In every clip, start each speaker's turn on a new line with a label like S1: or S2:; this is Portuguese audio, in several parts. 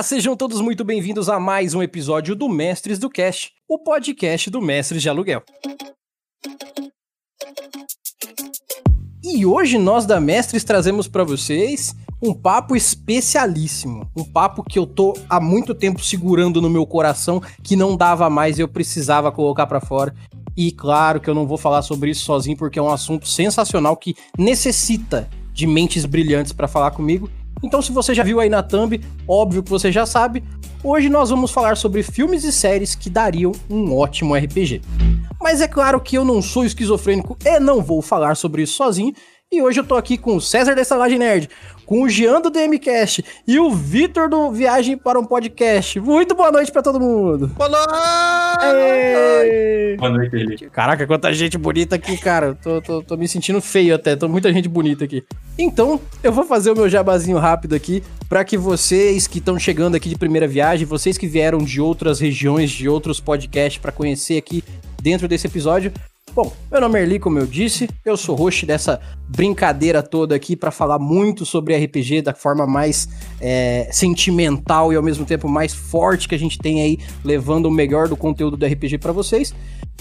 S1: Olá, sejam todos muito bem-vindos a mais um episódio do Mestres do Cast, o podcast do Mestres de Aluguel. E hoje nós da Mestres trazemos para vocês um papo especialíssimo, um papo que eu tô há muito tempo segurando no meu coração, que não dava mais e eu precisava colocar para fora. E claro que eu não vou falar sobre isso sozinho porque é um assunto sensacional que necessita de mentes brilhantes para falar comigo. Então, se você já viu aí na thumb, óbvio que você já sabe, hoje nós vamos falar sobre filmes e séries que dariam um ótimo RPG. Mas é claro que eu não sou esquizofrênico e não vou falar sobre isso sozinho, e hoje eu tô aqui com o César da Estalagem Nerd, com o Jean do DMCast e o Vitor do Viagem para um Podcast. Muito boa noite para todo mundo.
S2: Boa noite!
S3: Boa noite, Felipe.
S1: Caraca, quanta gente bonita aqui, cara. Tô, tô, tô me sentindo feio até, tô muita gente bonita aqui. Então, eu vou fazer o meu jabazinho rápido aqui para que vocês que estão chegando aqui de primeira viagem, vocês que vieram de outras regiões, de outros podcasts para conhecer aqui dentro desse episódio, Bom, meu nome é Erli, como eu disse, eu sou host dessa brincadeira toda aqui para falar muito sobre RPG da forma mais é, sentimental e ao mesmo tempo mais forte que a gente tem aí, levando o melhor do conteúdo do RPG para vocês.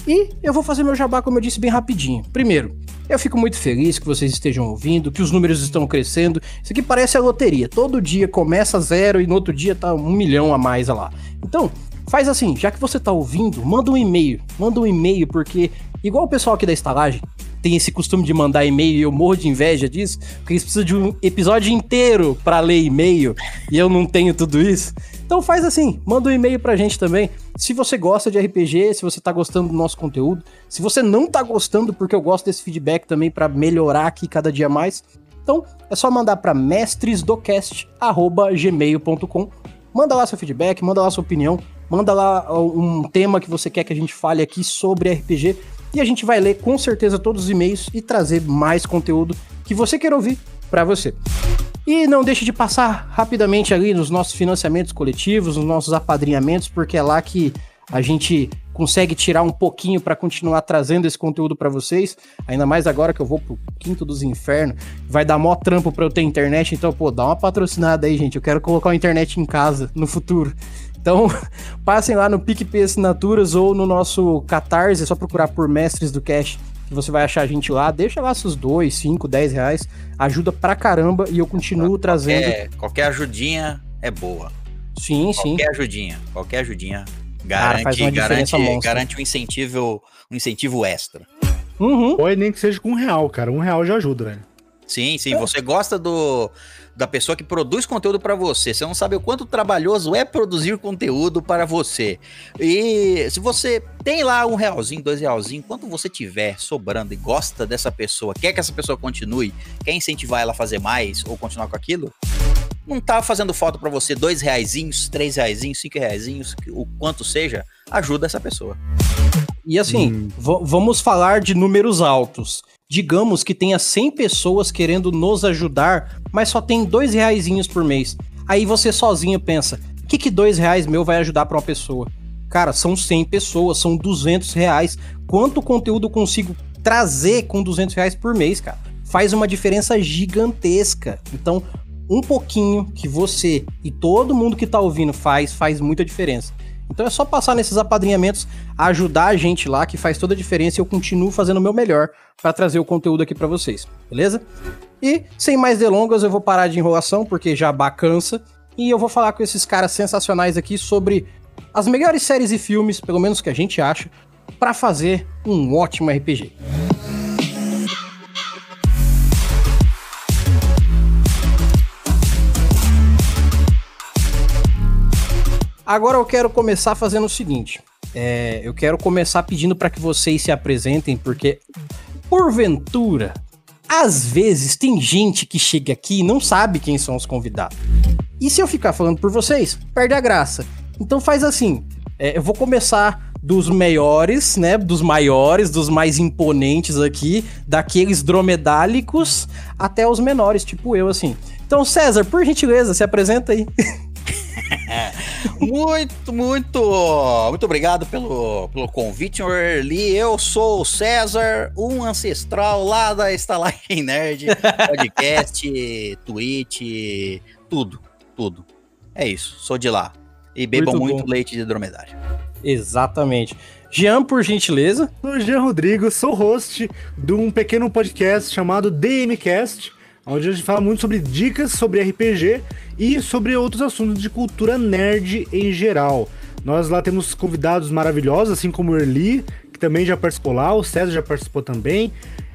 S1: E eu vou fazer meu jabá, como eu disse, bem rapidinho. Primeiro, eu fico muito feliz que vocês estejam ouvindo, que os números estão crescendo. Isso aqui parece a loteria. Todo dia começa zero e no outro dia tá um milhão a mais lá. Então, faz assim, já que você tá ouvindo, manda um e-mail. Manda um e-mail, porque Igual o pessoal aqui da estalagem tem esse costume de mandar e-mail e eu morro de inveja disso, porque eles precisam de um episódio inteiro para ler e-mail e eu não tenho tudo isso. Então faz assim, manda um e-mail pra gente também. Se você gosta de RPG, se você tá gostando do nosso conteúdo, se você não tá gostando, porque eu gosto desse feedback também para melhorar aqui cada dia mais. Então é só mandar para mestresdocast@gmail.com. Manda lá seu feedback, manda lá sua opinião, manda lá um tema que você quer que a gente fale aqui sobre RPG e a gente vai ler com certeza todos os e-mails e trazer mais conteúdo que você quer ouvir para você. E não deixe de passar rapidamente ali nos nossos financiamentos coletivos, nos nossos apadrinhamentos, porque é lá que a gente consegue tirar um pouquinho para continuar trazendo esse conteúdo para vocês. Ainda mais agora que eu vou pro quinto dos infernos, vai dar mó trampo para eu ter internet, então pô, dá uma patrocinada aí, gente. Eu quero colocar a internet em casa no futuro. Então, passem lá no PicPay Assinaturas ou no nosso Catarse, é só procurar por Mestres do Cash, que você vai achar a gente lá. Deixa lá seus 2, 5, 10 reais. Ajuda pra caramba e eu continuo qualquer, trazendo.
S2: Qualquer ajudinha é boa.
S1: Sim,
S2: qualquer
S1: sim.
S2: Qualquer ajudinha, qualquer ajudinha garante, Cara, garante, garante um incentivo, um incentivo extra.
S3: Uhum. Ou nem que seja com um real, cara. Um real já ajuda, né?
S2: Sim, sim. É. Você gosta do, da pessoa que produz conteúdo para você. Você não sabe o quanto trabalhoso é produzir conteúdo para você. E se você tem lá um realzinho, dois realzinho, quanto você tiver sobrando e gosta dessa pessoa, quer que essa pessoa continue, quer incentivar ela a fazer mais ou continuar com aquilo, não tá fazendo falta para você dois reaisinhos, três reaisinhos, cinco reaisinhos, o quanto seja, ajuda essa pessoa.
S1: E assim, hum. vamos falar de números altos. Digamos que tenha 100 pessoas querendo nos ajudar, mas só tem dois reais por mês. Aí você sozinho pensa, o que, que dois reais meu vai ajudar para uma pessoa? Cara, são 100 pessoas, são 200 reais. Quanto conteúdo eu consigo trazer com 200 reais por mês, cara? Faz uma diferença gigantesca. Então, um pouquinho que você e todo mundo que tá ouvindo faz, faz muita diferença. Então é só passar nesses apadrinhamentos, ajudar a gente lá, que faz toda a diferença e eu continuo fazendo o meu melhor para trazer o conteúdo aqui para vocês, beleza? E sem mais delongas, eu vou parar de enrolação, porque já cansa, e eu vou falar com esses caras sensacionais aqui sobre as melhores séries e filmes, pelo menos que a gente acha, para fazer um ótimo RPG. Agora eu quero começar fazendo o seguinte. É, eu quero começar pedindo para que vocês se apresentem, porque, porventura, às vezes tem gente que chega aqui e não sabe quem são os convidados. E se eu ficar falando por vocês, perde a graça. Então faz assim: é, eu vou começar dos maiores, né? Dos maiores, dos mais imponentes aqui, daqueles dromedálicos até os menores, tipo eu, assim. Então, César, por gentileza, se apresenta aí.
S2: muito, muito, muito obrigado pelo, pelo convite, Lee. Eu sou o César, um ancestral lá da Estalagem Nerd, podcast, Twitch, tudo, tudo. É isso, sou de lá. E bebam
S1: Muito
S2: muito, leite de dromedário.
S1: Exatamente. Jean, por gentileza.
S3: Sou Jean Rodrigo, sou host de um pequeno podcast chamado DMcast, onde a gente fala muito sobre dicas sobre RPG e sobre outros assuntos de cultura nerd em geral. Nós lá temos convidados maravilhosos, assim como o Erli, que também já participou lá, o César já participou também.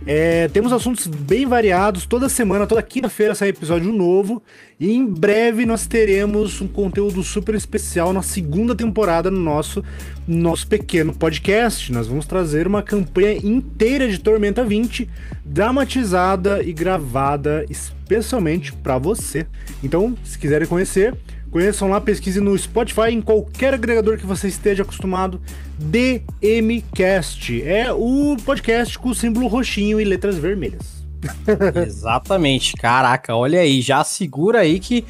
S3: É, temos assuntos bem variados, toda semana, toda quinta-feira sai episódio novo. E em breve nós teremos um conteúdo super especial na segunda temporada no nosso, nosso pequeno podcast. Nós vamos trazer uma campanha inteira de Tormenta 20, dramatizada e gravada especialmente para você. Então, se quiserem conhecer, conheçam lá, pesquise no Spotify, em qualquer agregador que você esteja acostumado. DMcast é o podcast com o símbolo roxinho e letras vermelhas.
S1: Exatamente. Caraca, olha aí, já segura aí que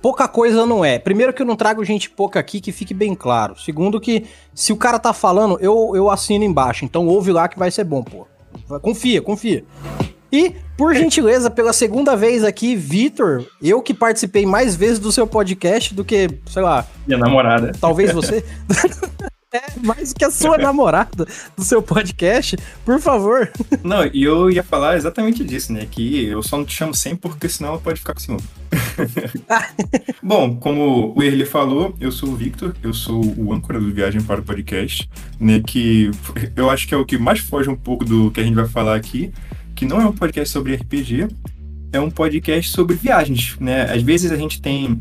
S1: pouca coisa não é. Primeiro que eu não trago gente pouca aqui, que fique bem claro. Segundo que se o cara tá falando, eu, eu assino embaixo. Então ouve lá que vai ser bom, pô. Confia, confia. E, por gentileza, pela segunda vez aqui, Vitor, eu que participei mais vezes do seu podcast do que, sei lá,
S4: Minha namorada.
S1: talvez você. é, mais que a sua namorada do seu podcast, por favor.
S4: Não, e eu ia falar exatamente disso, né? Que eu só não te chamo sempre porque senão ela pode ficar com ciúme. Bom, como o Erli falou, eu sou o Victor, eu sou o âncora do Viagem para o Podcast, né? Que eu acho que é o que mais foge um pouco do que a gente vai falar aqui, que não é um podcast sobre RPG, é um podcast sobre viagens, né? Às vezes a gente tem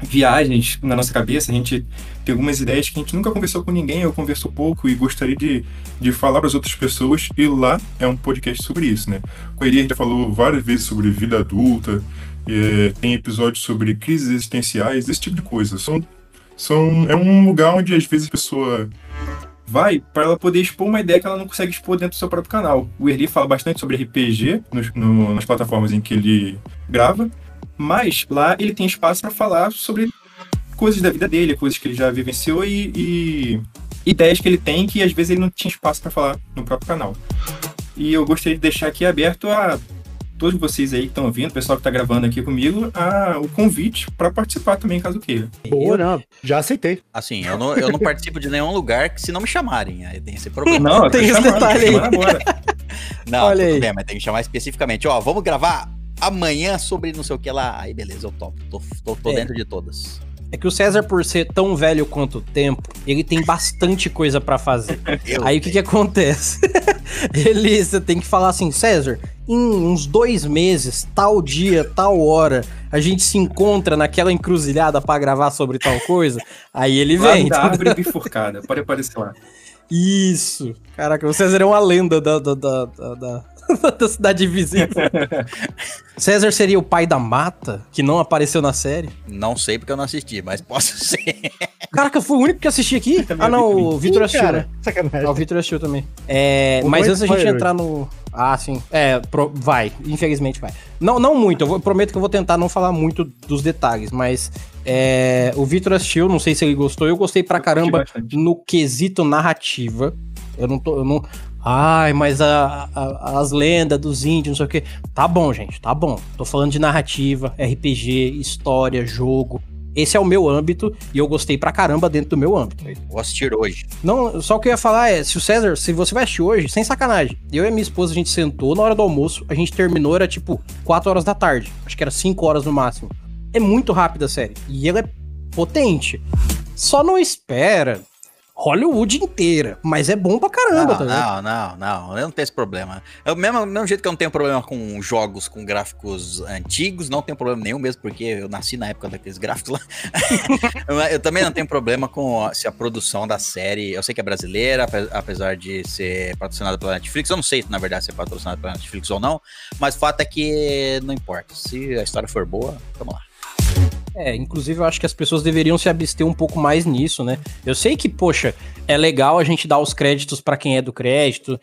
S4: viagens na nossa cabeça, a gente tem algumas ideias que a gente nunca conversou com ninguém, eu converso pouco e gostaria de, de falar para as outras pessoas, e lá é um podcast sobre isso, né? Com ele a gente já falou várias vezes sobre vida adulta, é, tem episódios sobre crises existenciais, esse tipo de coisa. São, são, é um lugar onde às vezes a pessoa vai para ela poder expor uma ideia que ela não consegue expor dentro do seu próprio canal. O Erli fala bastante sobre RPG nos- no- nas plataformas em que ele grava, mas lá ele tem espaço para falar sobre coisas da vida dele, coisas que ele já vivenciou e, e ideias que ele tem que às vezes ele não tinha espaço para falar no próprio canal. E eu gostaria de deixar aqui aberto a todos vocês aí que estão ouvindo, o pessoal que está gravando aqui comigo, a, o convite para participar também, caso queira.
S3: Boa, não. Já aceitei.
S2: Assim, eu não, eu não participo de nenhum lugar que se não me chamarem. Aí tem esse problema.
S4: Não,
S1: Tem esse detalhe aí.
S4: agora.
S2: Não,
S1: Olha
S2: tudo
S1: aí.
S2: bem, mas tem que chamar especificamente. Ó, vamos gravar amanhã sobre não sei o que lá. Aí beleza, eu topo. Tô, tô, tô
S1: É.
S2: dentro de todas.
S1: É que o César, por ser tão velho quanto o tempo, ele tem bastante coisa pra fazer.
S2: Eu
S1: Aí o que que acontece? ele, você tem que falar assim, César, em uns dois meses, tal dia, tal hora, a gente se encontra naquela encruzilhada pra gravar sobre tal coisa. Aí ele vem.
S4: da
S1: entendeu?
S4: árvore bifurcada, pode aparecer lá.
S1: Isso. Caraca, o César é uma lenda da, da, da, da, da- da cidade invisível. César seria o pai da mata, que não apareceu na série.
S2: não sei porque eu não assisti, mas posso ser.
S1: Caraca, foi o único que assisti aqui? Ah, não, o Vitor assistiu, né?
S3: Sacanagem.
S1: Ah, o Vitor assistiu também. É, mas antes da gente entrar no. Ah, sim. É, pro- vai. Infelizmente vai. Não, não muito. Eu, vou- prometo que eu vou tentar não falar muito dos detalhes, mas é, o Vitor assistiu, não sei se ele gostou. Eu gostei pra caramba
S4: bastante.
S1: no quesito narrativa. Eu não tô. Eu não, Ai, mas a- a- as lendas dos índios, não sei o quê. Tá bom, gente, tá bom. Tô falando de narrativa, RPG, história, jogo. Esse é o meu âmbito e eu gostei pra caramba dentro do meu âmbito.
S2: Vou assistir hoje.
S1: Não, só o que eu ia falar é, se o César, se você vai assistir hoje, sem sacanagem, eu e minha esposa, a gente sentou na hora do almoço, a gente terminou, era tipo 4 horas da tarde. Acho que era 5 horas no máximo. É muito rápida a série. E ela é potente. Só não espera Hollywood inteira. Mas é bom pra caramba, tá ligado?
S2: não, não, não, eu não tenho esse problema. É o mesmo, mesmo jeito que eu não tenho problema com jogos com gráficos antigos, não tenho problema nenhum mesmo, porque eu nasci na época daqueles gráficos lá. eu, também não tenho problema com se a produção da série, eu sei que é brasileira, ape- apesar de ser patrocinada pela Netflix, eu não sei, na verdade, se é patrocinada pela Netflix ou não, mas o fato é que não importa. Se a história for boa, vamos lá.
S1: É, inclusive eu acho que as pessoas deveriam se abster um pouco mais nisso, né? Eu sei que, poxa, é legal a gente dar os créditos pra quem é do crédito,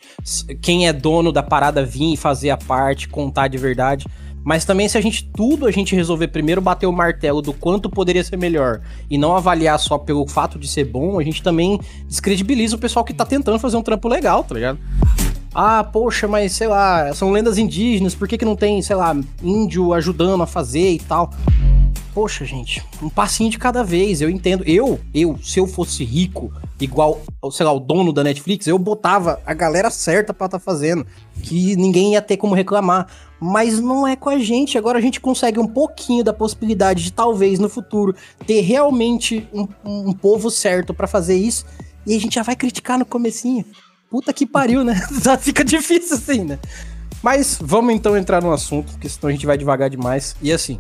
S1: quem é dono da parada vir e fazer a parte, contar de verdade. Mas também se a gente tudo a gente resolver primeiro bater o martelo do quanto poderia ser melhor e não avaliar só pelo fato de ser bom, a gente também descredibiliza o pessoal que tá tentando fazer um trampo legal, tá ligado? Ah, poxa, mas sei lá, são lendas indígenas, por que, que não tem, sei lá, índio ajudando a fazer e tal? Poxa, gente, um passinho de cada vez, eu entendo. Eu, eu, se eu fosse rico, igual, sei lá, o dono da Netflix, eu botava a galera certa pra estar tá fazendo, que ninguém ia ter como reclamar. Mas não é com a gente. Agora a gente consegue um pouquinho da possibilidade de talvez no futuro ter realmente um, um povo certo para fazer isso. E a gente já vai criticar no comecinho. Puta que pariu, né? Já fica difícil assim, né? Mas vamos então entrar no assunto, porque senão a gente vai devagar demais. E assim,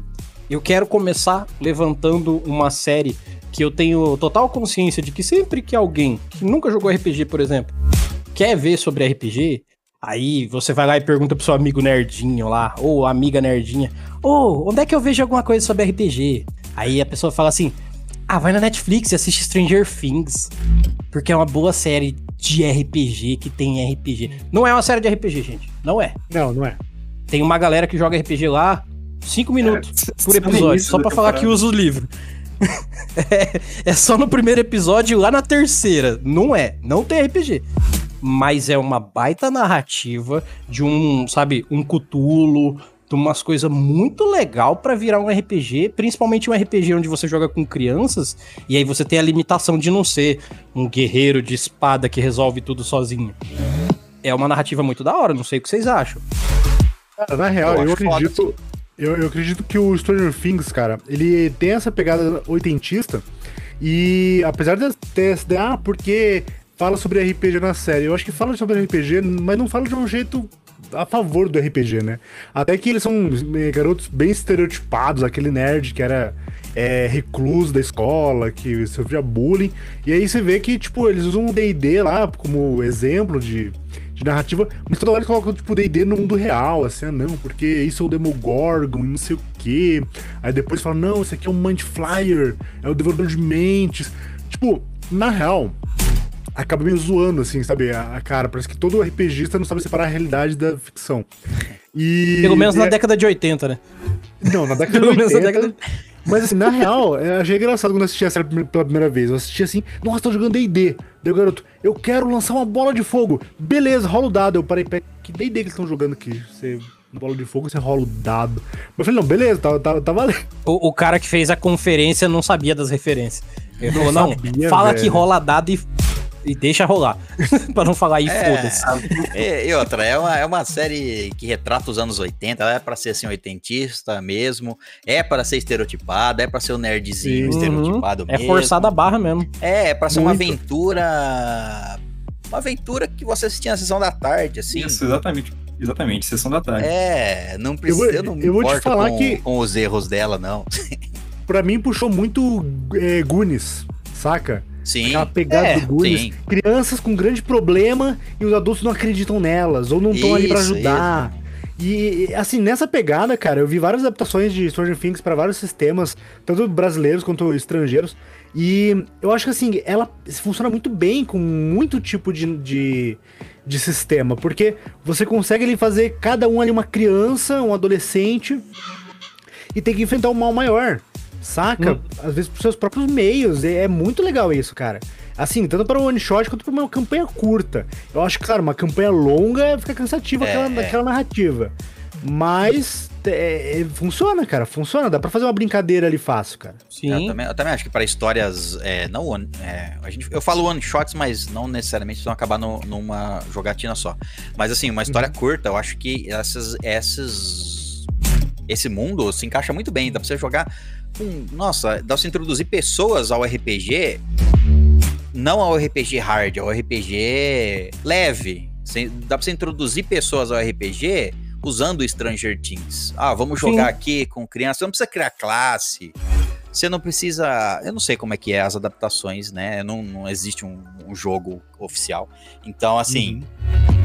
S1: eu quero começar levantando uma série que eu tenho total consciência de que sempre que alguém que nunca jogou RPG, por exemplo, quer ver sobre RPG, aí você vai lá e pergunta pro seu amigo nerdinho lá, ou amiga nerdinha, ô, oh, onde é que eu vejo alguma coisa sobre RPG? Aí a pessoa fala assim, ah, vai na Netflix e assiste Stranger Things, porque é uma boa série de RPG que tem RPG. Não é uma série de RPG, gente, não é.
S3: Não, não é.
S1: Tem uma galera que joga RPG lá, Cinco minutos é, por episódio, só pra falar que usa o livro. é, é só no primeiro episódio e lá na terceira. Não é, não tem RPG. Mas é uma baita narrativa de um, sabe, um cutulo, de umas coisas muito legal para virar um RPG, principalmente um RPG onde você joga com crianças, e aí você tem a limitação de não ser um guerreiro de espada que resolve tudo sozinho. É uma narrativa muito da hora, não sei o que vocês acham.
S3: Cara, na real, eu, eu acredito. Eu, eu acredito que o Stranger Things, cara, ele tem essa pegada oitentista. E apesar de ter ah, porque fala sobre RPG na série, eu acho que fala sobre RPG, mas não fala de um jeito a favor do RPG, né? Até que eles são é, garotos bem estereotipados, aquele nerd que era é, recluso da escola, que sofria bullying. E aí você vê que, tipo, eles usam o D&D lá como exemplo de de narrativa, mas toda hora eles colocam, tipo, D&D no mundo real, assim, ah, não, porque isso é o Demogorgon e não sei o quê. Aí depois falam, não, isso aqui é um Mind Flyer, é o Devorador de Mentes. Tipo, na real, acaba meio zoando, assim, sabe? A, a, cara, parece que todo RPGista não sabe separar a realidade da ficção.
S1: E, Pelo menos na é... década de 80, né?
S3: Não, na década Pelo de 80. Menos na década... Mas assim, na real, eu achei engraçado quando eu assisti a série pela primeira vez. Eu assisti assim, nossa, tô jogando D&D. Deu garoto, eu quero lançar uma bola de fogo. Beleza, rola o dado. Eu parei, que D&D que eles estão jogando aqui? Você bola de fogo, você rola o dado. Eu falei, não, beleza, tá, tá, tá valendo.
S1: O, o cara que fez a conferência não sabia das referências. Ele falou, não, sabia, fala velho. que rola dado e e deixa rolar. pra não falar aí, é, foda-se.
S2: E, e, outra, é uma, é uma série que retrata os anos 80, ela é pra ser assim, oitentista mesmo, é para ser estereotipada, é pra ser um nerdzinho Sim. estereotipado
S1: uhum. mesmo. É forçada a barra mesmo.
S2: É, é pra ser Muito. uma aventura. Uma aventura que você assistia na sessão da tarde, assim.
S4: Isso, exatamente. Exatamente, sessão da tarde.
S2: É, não precisa. Eu, eu não eu vou te falar com, que com os erros dela, não.
S3: pra mim puxou muito é, Goonies, saca?
S2: Sim.
S3: Aquela pegada é, do. Crianças com grande problema e os adultos não acreditam nelas, ou não estão ali para ajudar. Isso. E, assim, nessa pegada, cara, eu vi várias adaptações de Stranger Things para vários sistemas, tanto brasileiros quanto estrangeiros. E eu acho que, assim, ela funciona muito bem com muito tipo de, de, de sistema, porque você consegue ali fazer cada um ali uma criança, um adolescente, e tem que enfrentar um mal maior saca? Hum. Às vezes por seus próprios meios. É, é, muito legal isso, cara. Assim, tanto para um one shot quanto para uma campanha curta. Eu acho que, claro, uma campanha longa fica cansativa é, aquela, é. aquela narrativa. Mas é, é, funciona, cara, funciona. Dá pra fazer uma brincadeira ali fácil, cara.
S2: Sim. Eu também, eu também acho que para histórias. É, não one, é, a gente, eu falo one shots, mas não necessariamente vão acabar no, numa jogatina só. Mas assim, uma história uhum. curta, eu acho que essas, essas. Esse mundo se encaixa muito bem. Dá pra você jogar com. Nossa, dá pra você introduzir pessoas ao RPG. Não ao RPG hard, ao RPG leve. Dá pra você introduzir pessoas ao RPG usando Stranger Things. Ah, vamos jogar Sim. aqui com criança. Você não precisa criar classe. Você não precisa. Eu não sei como é que é as adaptações, né? Não, não existe um, um jogo oficial. Então, assim. Uhum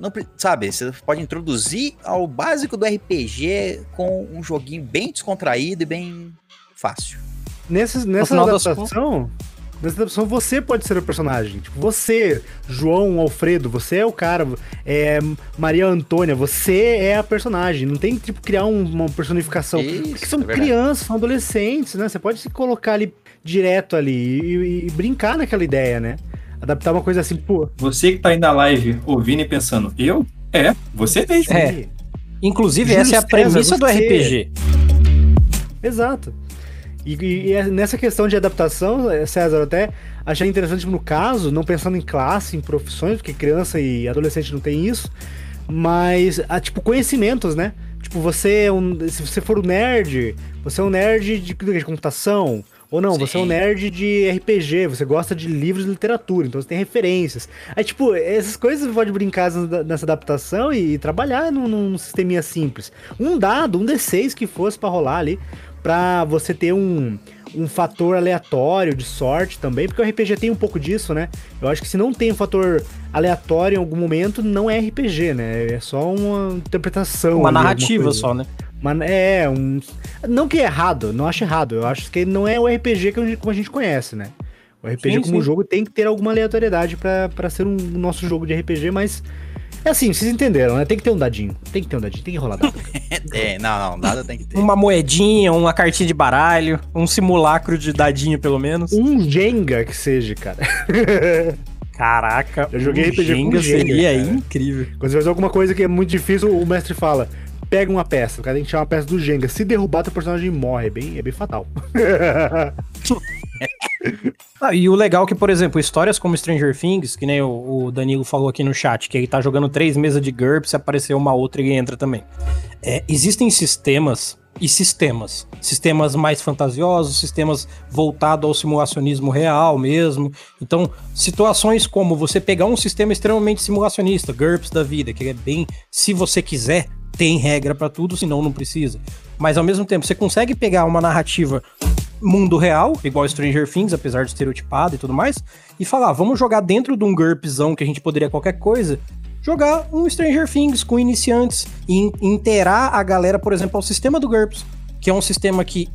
S2: não, sabe, você pode introduzir ao básico do RPG com um joguinho bem descontraído e bem fácil.
S3: Nessa, nessa adaptação, nessa adaptação você pode ser o personagem. Tipo, você, João Alfredo, você é o cara. É, Maria Antônia, você é a personagem. Não tem tipo criar um, uma personificação. Isso, porque são é crianças, são adolescentes, né? Você pode se colocar ali direto ali e, e brincar naquela ideia, né? Adaptar uma coisa assim, pô.
S4: Você que tá aí na live ouvindo e pensando, eu? É, você mesmo.
S1: É. Inclusive, essa é a premissa do RPG.
S3: Exato. E, e- e nessa questão de adaptação, eh, César, até achei interessante no caso, não pensando em classe, em profissões, porque criança e adolescente não tem isso, mas, ah, tipo, conhecimentos, né? Tipo, você é um. Se você for um nerd, você é um nerd de, de computação. Ou não, você é um
S2: Sim.
S3: nerd de RPG, você gosta de livros de literatura, então você tem referências. Aí, tipo, essas coisas você pode brincar nessa- adaptação e, trabalhar num, num sisteminha simples. Um dado, um D6 que fosse pra rolar ali, pra você ter um, um fator aleatório de sorte também, porque o RPG tem um pouco disso, né? Eu acho que se não tem um fator aleatório em algum momento, não é RPG, né? É só uma interpretação.
S1: Uma
S3: ali,
S1: narrativa só, né?
S3: Mas é, um. Não que é errado, não acho errado. Eu acho que não é o RPG que a gente, como a gente conhece, né? O RPG
S1: Sim,
S3: como
S1: sim.
S3: jogo tem que ter alguma aleatoriedade pra ser um nosso jogo de RPG, mas. É assim, vocês entenderam, né? Tem que ter um dadinho. Tem que ter um dadinho, tem que rolar dado.
S2: É, não, não, nada tem que ter.
S1: Uma moedinha, uma cartinha de baralho, um simulacro de dadinho, pelo menos.
S3: um Jenga que seja, cara.
S1: Caraca,
S3: Eu joguei
S1: um
S3: RPG com
S1: Jenga
S3: Jenga,
S1: seria
S3: cara.
S1: incrível.
S3: Quando você faz alguma coisa que é muito difícil, o mestre fala: pega uma peça. O cara tem que tirar uma peça do Jenga. Se derrubar, teu personagem morre. É bem, é bem fatal.
S1: Ah, e o legal é que, por exemplo, histórias como Stranger Things, que nem o, Danilo falou aqui no chat, que ele tá jogando três mesas de GURP, se aparecer uma outra ele entra também. É, existem sistemas e sistemas. Sistemas mais fantasiosos, sistemas voltados ao simulacionismo real mesmo. Então, situações como você pegar um sistema extremamente simulacionista, GURPS da vida, que é bem, se você quiser, tem regra pra tudo, senão não precisa. Mas ao mesmo tempo, você consegue pegar uma narrativa mundo real, igual Stranger Things, apesar de estereotipado e tudo mais, e falar, vamos jogar dentro de um GURPzão que a gente poderia qualquer coisa, jogar um Stranger Things com iniciantes e in- inteirar a galera, por exemplo, ao sistema do GURPS, que é um sistema que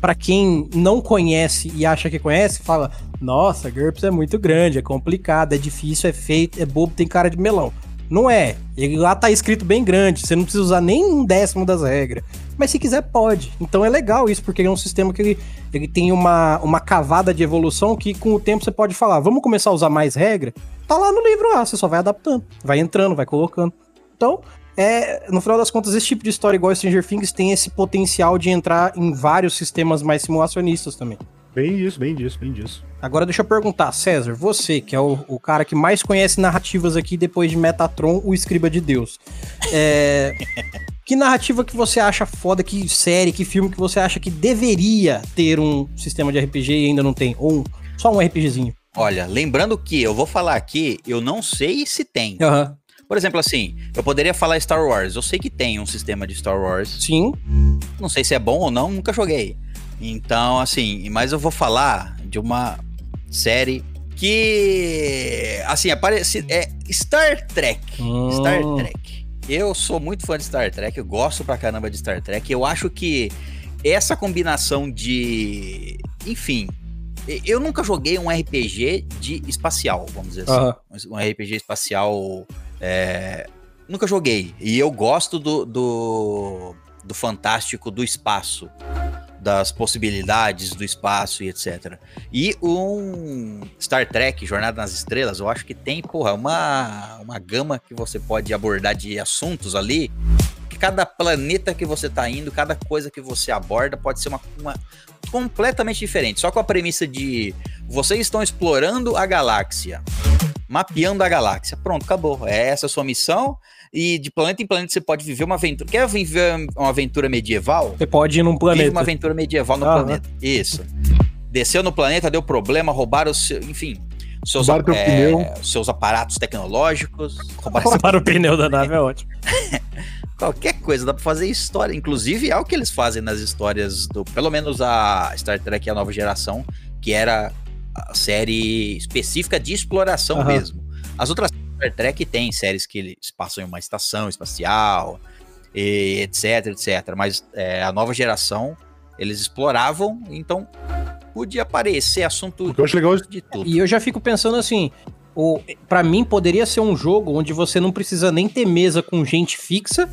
S1: pra quem não conhece e acha que conhece, fala: "Nossa, GURPS é muito grande, é complicado, é difícil, é feito, é bobo, tem cara de melão". Não é. Ele lá tá escrito bem grande, você não precisa usar nem um décimo das regras. Mas se quiser, pode. Então é legal isso, porque ele é um sistema que ele, ele tem uma, uma cavada de evolução que com o tempo você pode falar, vamos começar a usar mais regra? Tá lá no livro lá, você só vai adaptando, vai entrando, vai colocando. Então, é, no final das contas, esse tipo de história igual Stranger Things tem esse potencial de entrar em vários sistemas mais simulacionistas também.
S3: Bem disso, bem disso, bem disso.
S1: Agora deixa eu perguntar, César, você, que é o, o cara que mais conhece narrativas aqui depois de Metatron, o escriba de Deus. É, que narrativa que você acha foda, que série, que filme que você acha que deveria ter um sistema de RPG e ainda não tem? Ou um- só um RPGzinho?
S2: Olha, lembrando que eu vou falar aqui, eu não sei se tem.
S1: Aham.
S2: Por exemplo, assim, eu poderia falar Star Wars. Eu sei que tem um sistema de Star Wars.
S1: Sim.
S2: Não sei se é bom ou não, nunca joguei. Então, assim, mas eu vou falar de uma série que, assim, aparece é Star Trek.
S1: Hum.
S2: Star Trek. Eu sou muito fã de Star Trek, eu gosto pra caramba de Star Trek. Eu acho que essa combinação de, enfim, eu nunca joguei um RPG de espacial, vamos dizer assim. Um RPG espacial. é, nunca joguei. E eu gosto do, do, do fantástico do espaço. Das possibilidades do espaço e etc. E um Star Trek, Jornada nas Estrelas, eu acho que tem, porra, uma, uma gama que você pode abordar de assuntos ali. Que cada planeta que você tá indo, cada coisa que você aborda pode ser uma, uma completamente diferente. Só com a premissa de vocês estão explorando a galáxia, mapeando a galáxia. Pronto, acabou. É essa a sua missão. E de planeta em planeta você pode viver uma aventura. Quer viver uma aventura medieval?
S1: Você pode ir num
S2: Vive
S1: planeta.
S2: uma aventura medieval no
S1: Aham.
S2: planeta. Isso. Desceu no planeta, deu problema, roubaram, o seu, enfim, seus,
S3: Roubaram teu
S2: é,
S3: pneu.
S2: seus aparatos tecnológicos, roubaram
S1: Roubaram o pneu da nave, é ótimo.
S2: qualquer coisa, dá pra fazer história. Inclusive, é o que eles fazem nas histórias do. Pelo menos a Star Trek A Nova Geração, que era a série específica de exploração
S1: Aham.
S2: mesmo. As outras Star Trek tem séries que eles passam em uma estação espacial, e etc, etc. Mas é, a nova geração, eles exploravam, então podia aparecer assunto
S3: eu acho legal é
S2: de tudo.
S1: E eu já fico pensando assim, para mim poderia ser um jogo onde você não precisa nem ter mesa com gente fixa,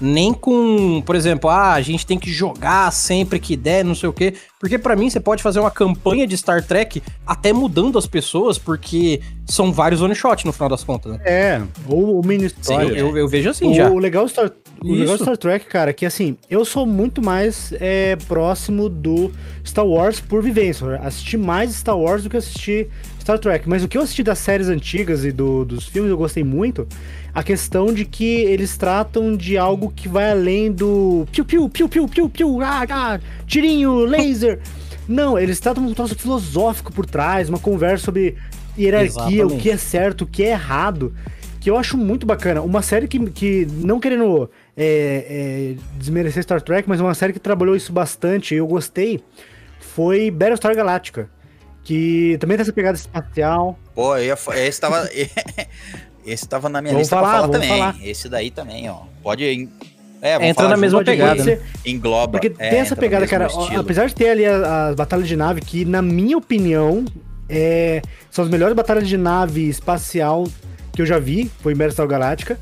S1: nem com, por exemplo, ah, a gente tem que jogar sempre que der, não sei o quê. Porque pra mim você pode fazer uma campanha de Star Trek até mudando as pessoas, porque são vários one shot no final das contas, né?
S3: É, ou, ou mini
S1: Sim, eu, eu vejo assim
S3: o,
S1: já.
S3: o legal Star, o legal. Star Trek, cara, é que assim, eu sou muito mais é, próximo do Star Wars por vivência. Assisti mais Star Wars do que assisti Star Trek. Mas o que eu assisti das séries antigas e do- dos filmes eu gostei muito. A questão de que eles tratam de algo que vai além do piu piu piu piu piu piu ah, ah, tirinho, laser. Não, eles tratam um troço filosófico por trás, uma conversa sobre hierarquia, o
S1: Exatamente.
S3: que é certo, o que é errado que eu acho muito bacana. Uma série que, que não querendo é, é, desmerecer Star Trek, mas uma série que trabalhou isso bastante e eu gostei, foi Battlestar Galactica. Que também tem essa pegada espacial.
S2: Pô, eu ia, fa- esse tava. esse tava na minha
S3: Vamos
S2: lista
S3: falar,
S2: pra falar
S3: vamos
S2: também.
S3: falar.
S2: Esse daí também, ó. Pode. É,
S1: Entra na mesma pegada,
S3: ser-
S2: Engloba.
S3: Porque
S2: é,
S3: tem essa pegada, cara.
S2: estilo.
S3: Apesar de ter ali as, as batalhas de nave, que na minha opinião é, são as melhores batalhas de nave espacial que eu já vi, foi em Battlestar Galactica.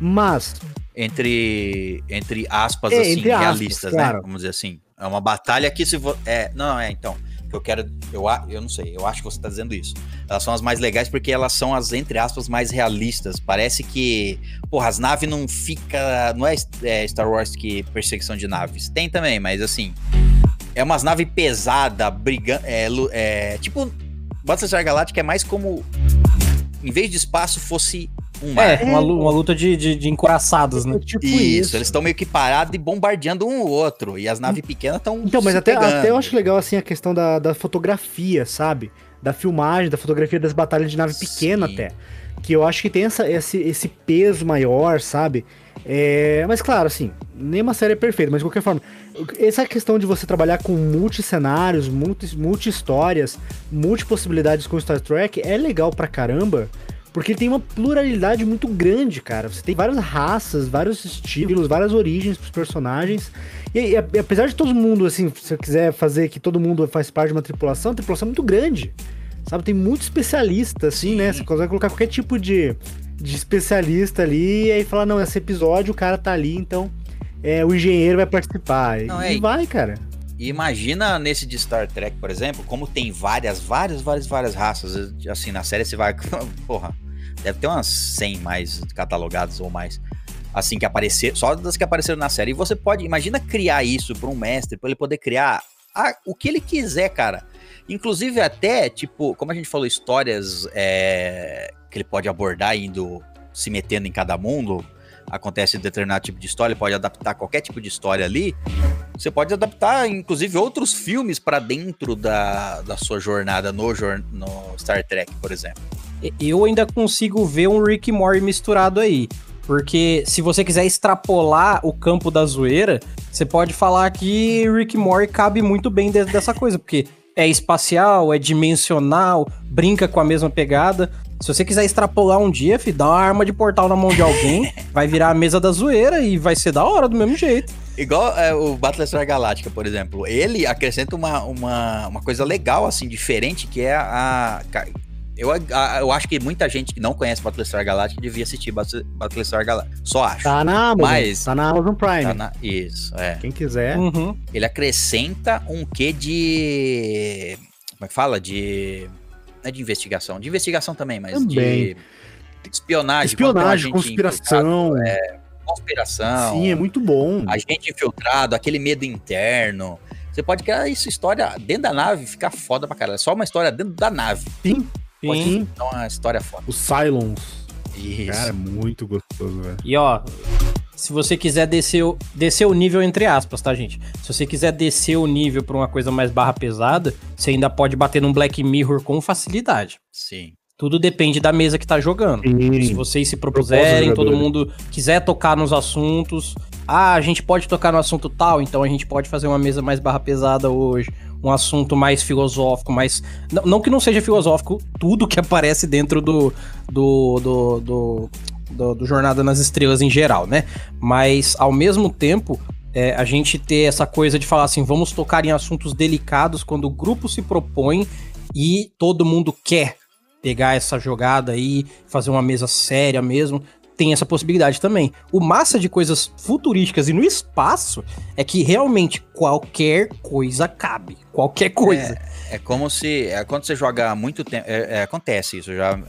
S3: Mas
S2: Entre, entre aspas,
S3: É,
S2: assim,
S3: entre aspas,
S2: realistas,
S3: claro.
S2: né? Vamos dizer assim. É uma batalha que se vo... é Não, é, então. Eu quero. Eu, eu não sei, eu acho que você tá dizendo isso. Elas são as mais legais porque elas são as, entre aspas, mais realistas. Parece que. Porra, as naves não fica. Não é, é Star Wars que perseguição de naves. Tem também, mas assim. É umas naves pesadas, brigando. É, é, tipo. Battlestar Galactica é mais como. Em vez de espaço, fosse um mar.
S1: É, uma, lu- uma luta de, de, de encoraçados, né?
S3: é tipo
S2: Isso,
S3: isso.
S2: eles estão meio que parados e bombardeando um o outro. E as naves pequenas estão.
S3: Então, mas até, até eu acho legal assim a questão da, da fotografia, sabe? Da filmagem, da fotografia das batalhas de nave pequena
S2: Sim.
S3: até. Que eu acho que tem essa, esse, esse peso maior, sabe? É, mas claro, assim, nenhuma série é perfeita, mas de qualquer forma, essa questão de você trabalhar com multicenários, multi- multi-histórias, multi-possibilidades com Star Trek é legal pra caramba, porque ele tem uma pluralidade muito grande, cara. Você tem várias raças, vários estilos, várias origens pros personagens. E, e, apesar de todo mundo, assim, se você quiser fazer que todo mundo faz parte de uma tripulação, a tripulação é muito grande. Sabe, tem muito especialista, assim, né? Você consegue colocar qualquer tipo de, de especialista ali e aí falar, não, esse episódio o cara tá ali, então é, o engenheiro vai participar.
S2: Não,
S3: e
S2: é-
S3: vai, cara.
S2: E imagina nesse de Star Trek, por exemplo, como tem várias, várias, várias, várias raças. Assim, na série você vai. Porra, deve ter umas 100 mais catalogadas ou mais. Assim, que aparecer, só das que apareceram na série. E você pode, imagina criar isso para um mestre, para ele poder criar a- o que ele quiser, cara. Inclusive, até, tipo, como a gente falou, histórias é, que ele pode abordar indo se metendo em cada mundo. Acontece determinado tipo de história, pode adaptar qualquer tipo de história ali. Você pode adaptar, inclusive, outros filmes para dentro da, da sua jornada no, no Star Trek, por exemplo.
S1: Eu ainda consigo ver um Rick Morty misturado aí. Porque se você quiser extrapolar o campo da zoeira, você pode falar que Rick Morty cabe muito bem dentro dessa coisa, porque é espacial, é dimensional, brinca com a mesma pegada. Se você quiser extrapolar um dia, fi, dá uma arma de portal na mão de alguém, vai virar a mesa da zoeira e vai ser da hora do mesmo jeito.
S2: Igual é, o Battlestar Galactica, por exemplo. Ele acrescenta uma, uma, uma coisa legal, assim, diferente, que é a. ca- Eu, a- eu acho que muita gente que não conhece Battlestar Galactica devia assistir Bat- Battlestar Galactica. Só acho.
S3: Tá na Amazon,
S2: Mas-
S3: tá na Amazon Prime.
S2: Tá na- Isso, é.
S3: Quem quiser.
S1: Uhum.
S2: ele acrescenta um quê de. Como é que fala? De. Não é de investigação. De investigação também, mas
S3: Também.
S2: de espionagem.
S3: Espionagem, conspiração.
S2: é, conspiração.
S3: Sim, é muito bom.
S2: Agente infiltrado, aquele medo interno. Você pode criar isso, história dentro da nave, ficar foda pra caralho. É só uma história dentro da nave.
S3: Sim,
S2: Pode
S3: sim.
S2: ser uma história foda.
S3: O Cylons.
S2: Isso.
S3: Cara, é muito gostoso, velho.
S1: E ó, se você quiser descer, o- descer o nível entre aspas, tá, gente? Se você quiser descer o nível pra uma coisa mais barra pesada, você ainda pode bater num Black Mirror com facilidade.
S2: Sim.
S1: Tudo depende da mesa que tá jogando. Se vocês se propuserem, todo mundo quiser tocar nos assuntos. Ah, a gente pode tocar no assunto tal, então a gente pode fazer uma mesa mais barra pesada hoje. Um assunto mais filosófico, mais. Não, não que não seja filosófico tudo que aparece dentro do. do. do. do, do- do Jornada nas Estrelas em geral, né? Mas ao mesmo tempo. é, a gente ter essa coisa de falar assim, vamos tocar em assuntos delicados quando o grupo se propõe e todo mundo quer pegar essa jogada aí, fazer uma mesa séria mesmo. Tem essa possibilidade também. O massa de coisas futurísticas e no espaço é que realmente qualquer coisa cabe. Qualquer coisa.
S2: É como se. É, quando você joga muito tempo. é, é, acontece isso. Já.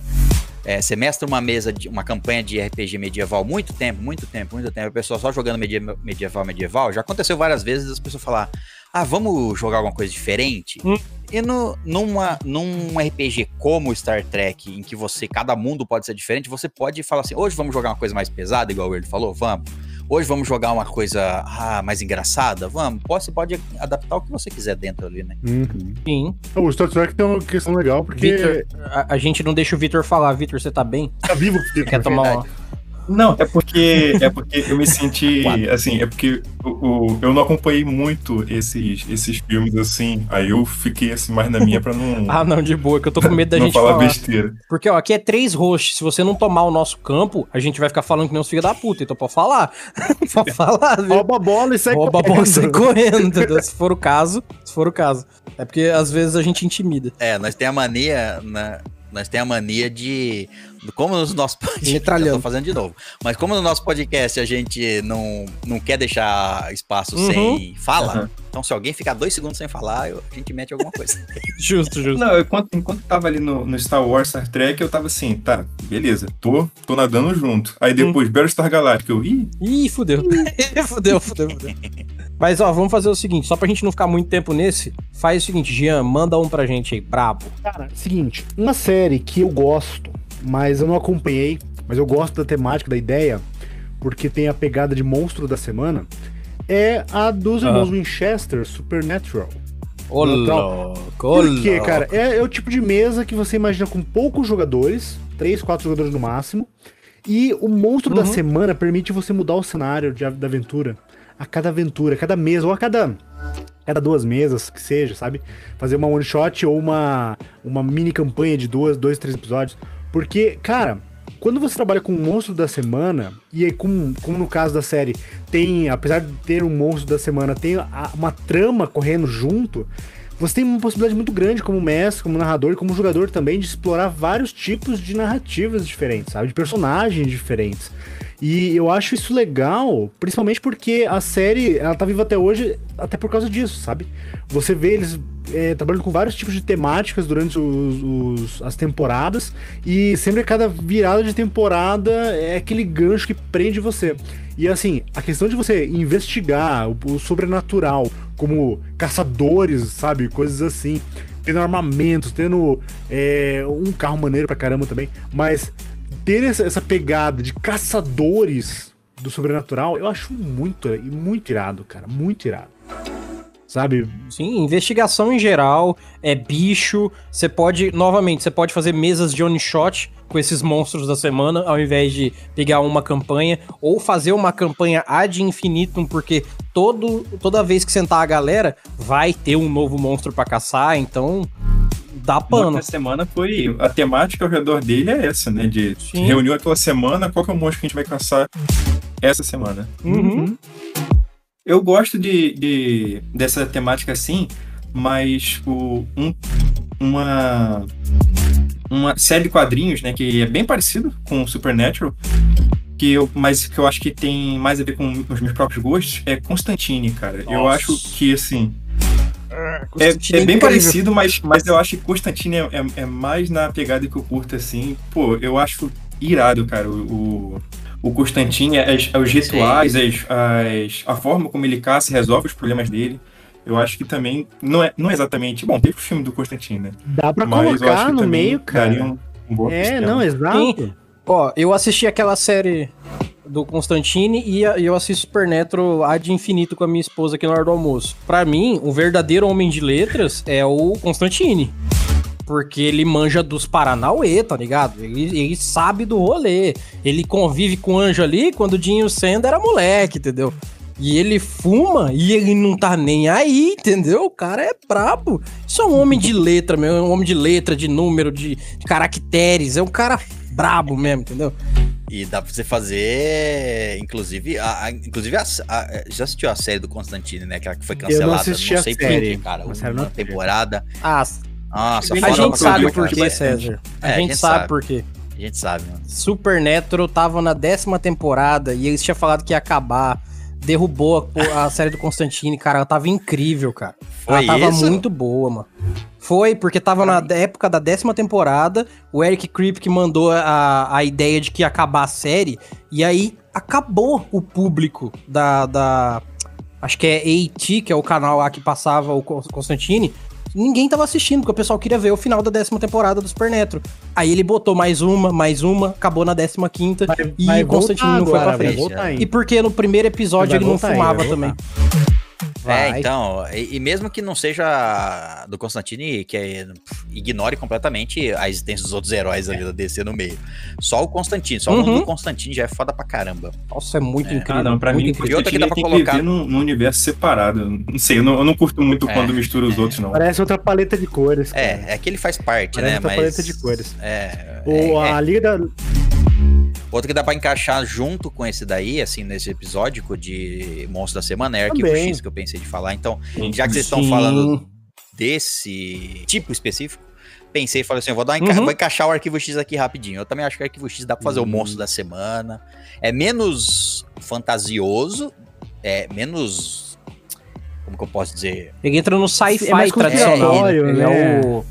S2: É, você mestra uma mesa, de, uma campanha de RPG medieval muito tempo, muito tempo, muito tempo, a pessoa só jogando media- medieval, medieval, já aconteceu várias vezes as pessoas falar, ah, vamos jogar alguma coisa diferente?
S1: Hum.
S2: E no, numa, num RPG como Star Trek, em que você, cada mundo pode ser diferente, você pode falar assim, hoje vamos jogar uma coisa mais pesada, igual ele falou, vamos. Hoje vamos jogar uma coisa ah, mais engraçada, vamos. Você pode adaptar o que você quiser dentro ali, né?
S3: Uhum.
S1: Sim.
S3: O Star Trek tem uma questão legal, porque
S1: Vitor, a, a gente não deixa o Vitor falar. Vitor, você tá bem?
S3: tá vivo. Porque
S1: Quer tomar uma.
S4: Não, é porque é porque eu me senti assim, é porque o, o- eu não acompanhei muito esses, esses filmes assim, aí eu fiquei assim mais na minha pra não,
S1: Ah, não, de boa, que eu tô com medo da
S4: não
S1: gente
S4: falar
S1: falar.
S4: besteira.
S1: Porque, ó, aqui é três hosts. Se você não tomar o nosso campo, a gente vai ficar falando que nem os filhos da puta. Então pode falar. pode falar, viu?
S3: Rouba a bola e sai
S1: Rouba a
S3: correndo.
S1: bola e sai correndo? Se for o caso, se for o caso. É porque às vezes a gente intimida.
S2: É, nós tem a mania, né, nós tem a mania de, como nos nossos podcasts,
S1: Metralhando.
S2: eu tô fazendo de novo, mas como no nosso podcast a gente não, não quer deixar espaço
S1: Uhum.
S2: sem fala,
S4: Aham.
S2: então se alguém ficar dois segundos sem falar, eu- a gente mete alguma coisa.
S1: Justo, justo.
S4: Não, enquanto, enquanto tava ali no, no Star Wars, Star Trek, eu tava assim, tá, beleza, tô, tô nadando junto. Aí depois, Battlestar Galactica, eu, ih,
S1: Ih, fudeu. fudeu, fudeu, fudeu. Mas, ó, vamos fazer o seguinte, só pra gente não ficar muito tempo nesse, faz o seguinte, Jean, manda um pra gente aí, brabo.
S3: Cara, seguinte, uma série que eu gosto, mas eu não acompanhei, mas eu gosto da temática, da ideia, porque tem a pegada de monstro da semana, é a dos
S1: Ah.
S3: irmãos Winchester, Supernatural.
S1: Ô,
S3: Então,
S1: louco,
S3: Por quê, cara? É, é o tipo de mesa que você imagina com poucos jogadores, três, quatro jogadores no máximo, e o monstro da
S1: Uhum.
S3: semana permite você mudar o cenário de- da aventura a cada aventura, a cada mesa, ou a cada, cada duas mesas, que seja, sabe? Fazer uma one shot ou uma, uma mini campanha de duas, dois, três episódios. Porque, cara, quando você trabalha com um monstro da semana, e aí, como, como no caso da série, tem, apesar de ter um monstro da semana, tem a- uma trama correndo junto, você tem uma possibilidade muito grande como mestre, como narrador como jogador também de explorar vários tipos de narrativas diferentes, sabe? De personagens diferentes. E eu acho isso legal, principalmente porque a série, ela tá viva até hoje, até por causa disso, sabe? Você vê eles é, trabalhando com vários tipos de temáticas durante os, os- as temporadas, e sempre a cada virada de temporada é aquele gancho que prende você. E assim, a questão de você investigar o, o sobrenatural, como caçadores, sabe? Coisas assim. Tendo armamentos, tendo é, um carro maneiro pra caramba também. Mas ter essa, essa pegada de caçadores do sobrenatural, eu acho muito, muito irado, cara. Muito irado. Sabe?
S1: Sim, investigação em geral, é bicho. Você pode, novamente, você pode fazer mesas de one shot com esses monstros da semana, ao invés de pegar uma campanha, ou fazer uma campanha ad infinitum, porque todo, toda vez que sentar a galera, vai ter um novo monstro pra caçar, então dá pano.
S4: Essa semana foi. A temática ao redor dele é essa, né? De
S1: Sim.
S4: reuniu aquela semana, qual que é o monstro que a gente vai caçar essa semana.
S1: Uhum.
S4: Eu gosto de, de- dessa temática assim, mas o, um- uma, uma série de quadrinhos, né, que é bem parecido com o Supernatural, que eu, mas que eu acho que tem mais a ver com os meus próprios gostos, é Constantine, cara. Eu
S1: Nossa.
S4: acho que, assim, é,
S1: Constantine
S4: é bem
S1: incrível.
S4: parecido, mas, mas eu acho que Constantine é, é- é mais na pegada que eu curto, assim. Pô, eu acho irado, cara, o, o, o Constantine, as- os rituais, as, as- a forma como ele caça e resolve os problemas dele. Eu acho que também não é, não é exatamente. Bom, teve o filme do Constantine, né?
S3: Dá pra
S4: Mas eu acho
S3: colocar
S4: que
S3: no meio,
S4: daria
S3: cara.
S4: Um, um bom
S3: É,
S4: sistema.
S3: não, exato.
S1: Ó, eu assisti aquela série do Constantine e e eu assisto Supernatural ad infinito com a minha esposa aqui na hora do almoço. Pra mim, o verdadeiro homem de letras é o Constantine. Porque ele manja dos Paranauê, tá ligado? Ele, ele sabe do rolê. Ele convive com o anjo ali quando o Dinho Senda era moleque, entendeu? E ele fuma e ele não tá nem aí, entendeu? O cara é brabo. Isso é um homem de letra, meu. É um homem de letra, de número, de, de caracteres. É um cara brabo mesmo, entendeu?
S2: E dá pra você fazer, inclusive, a, a- inclusive a, a- já assistiu a série do Constantine, né? Aquela que foi
S3: não
S2: cancelada.
S3: assisti a
S2: sei
S3: série.
S2: porquê, cara.
S3: A
S2: Uma
S3: não-
S2: temporada.
S1: Ah,
S2: Nossa,
S1: a gente sabe por
S2: cara.
S1: quê, César. A
S2: É,
S1: gente sabe por quê.
S2: A gente sabe, mano.
S1: Supernatural tava na décima temporada e eles tinham falado que ia acabar. Derrubou a, a série do Constantine, cara. Ela tava incrível, cara.
S2: Foi
S1: ela tava
S2: isso?
S1: muito boa, mano. Foi, porque tava na época da décima temporada, o Eric Kripke mandou a, a ideia de que ia acabar a série, e aí acabou o público da. da acho que é AT, que é o canal lá que passava o Cons- Constantine. Ninguém tava assistindo, porque o pessoal queria ver o final da décima temporada do Supernatural. Aí ele botou mais uma, mais uma, acabou na décima quinta, e
S3: vai
S1: o Constantine
S3: voltar
S1: não foi pra frente.
S2: E
S1: porque no primeiro episódio ele não fumava também.
S2: É,
S1: Vai.
S2: então, e, e mesmo que não seja do Constantine, que é, ignore completamente a existência dos outros heróis ali da DC no meio. Só o Constantine, só o
S1: Uhum.
S2: nome do Constantine já é foda pra caramba.
S1: Nossa, é muito incrível.
S4: Ah, não, pra
S1: muito
S4: mim,
S1: incrível.
S2: E outra que dá pra
S4: tem
S2: colocar-
S4: que num, num universo separado. Não sei, eu não, eu não curto muito
S2: É.
S4: quando mistura os outros, não.
S3: Parece outra paleta de cores. cara.
S2: É, é que ele faz parte,
S3: Parece
S2: né?
S3: outra
S2: Mas.
S3: paleta de cores.
S2: É,
S3: O,
S2: é, é.
S3: a Liga da.
S2: Outro que dá pra encaixar junto com esse daí, assim, nesse episódio de Monstro da Semana, é Arquivo
S3: Também.
S2: X que eu pensei de falar. Então,
S4: Sim.
S2: já que vocês estão falando desse tipo específico, pensei e falei assim: eu vou, dar enca-
S1: Uhum.
S2: vou encaixar o arquivo X aqui rapidinho. Eu também acho que o arquivo X dá pra fazer o monstro da semana. É menos fantasioso, é menos. Como que eu posso dizer?
S1: Ele entra no
S3: É
S1: sci-fi
S3: mais
S1: tradicional. né?
S3: conspiratório,
S1: Ele
S3: né?
S1: é o.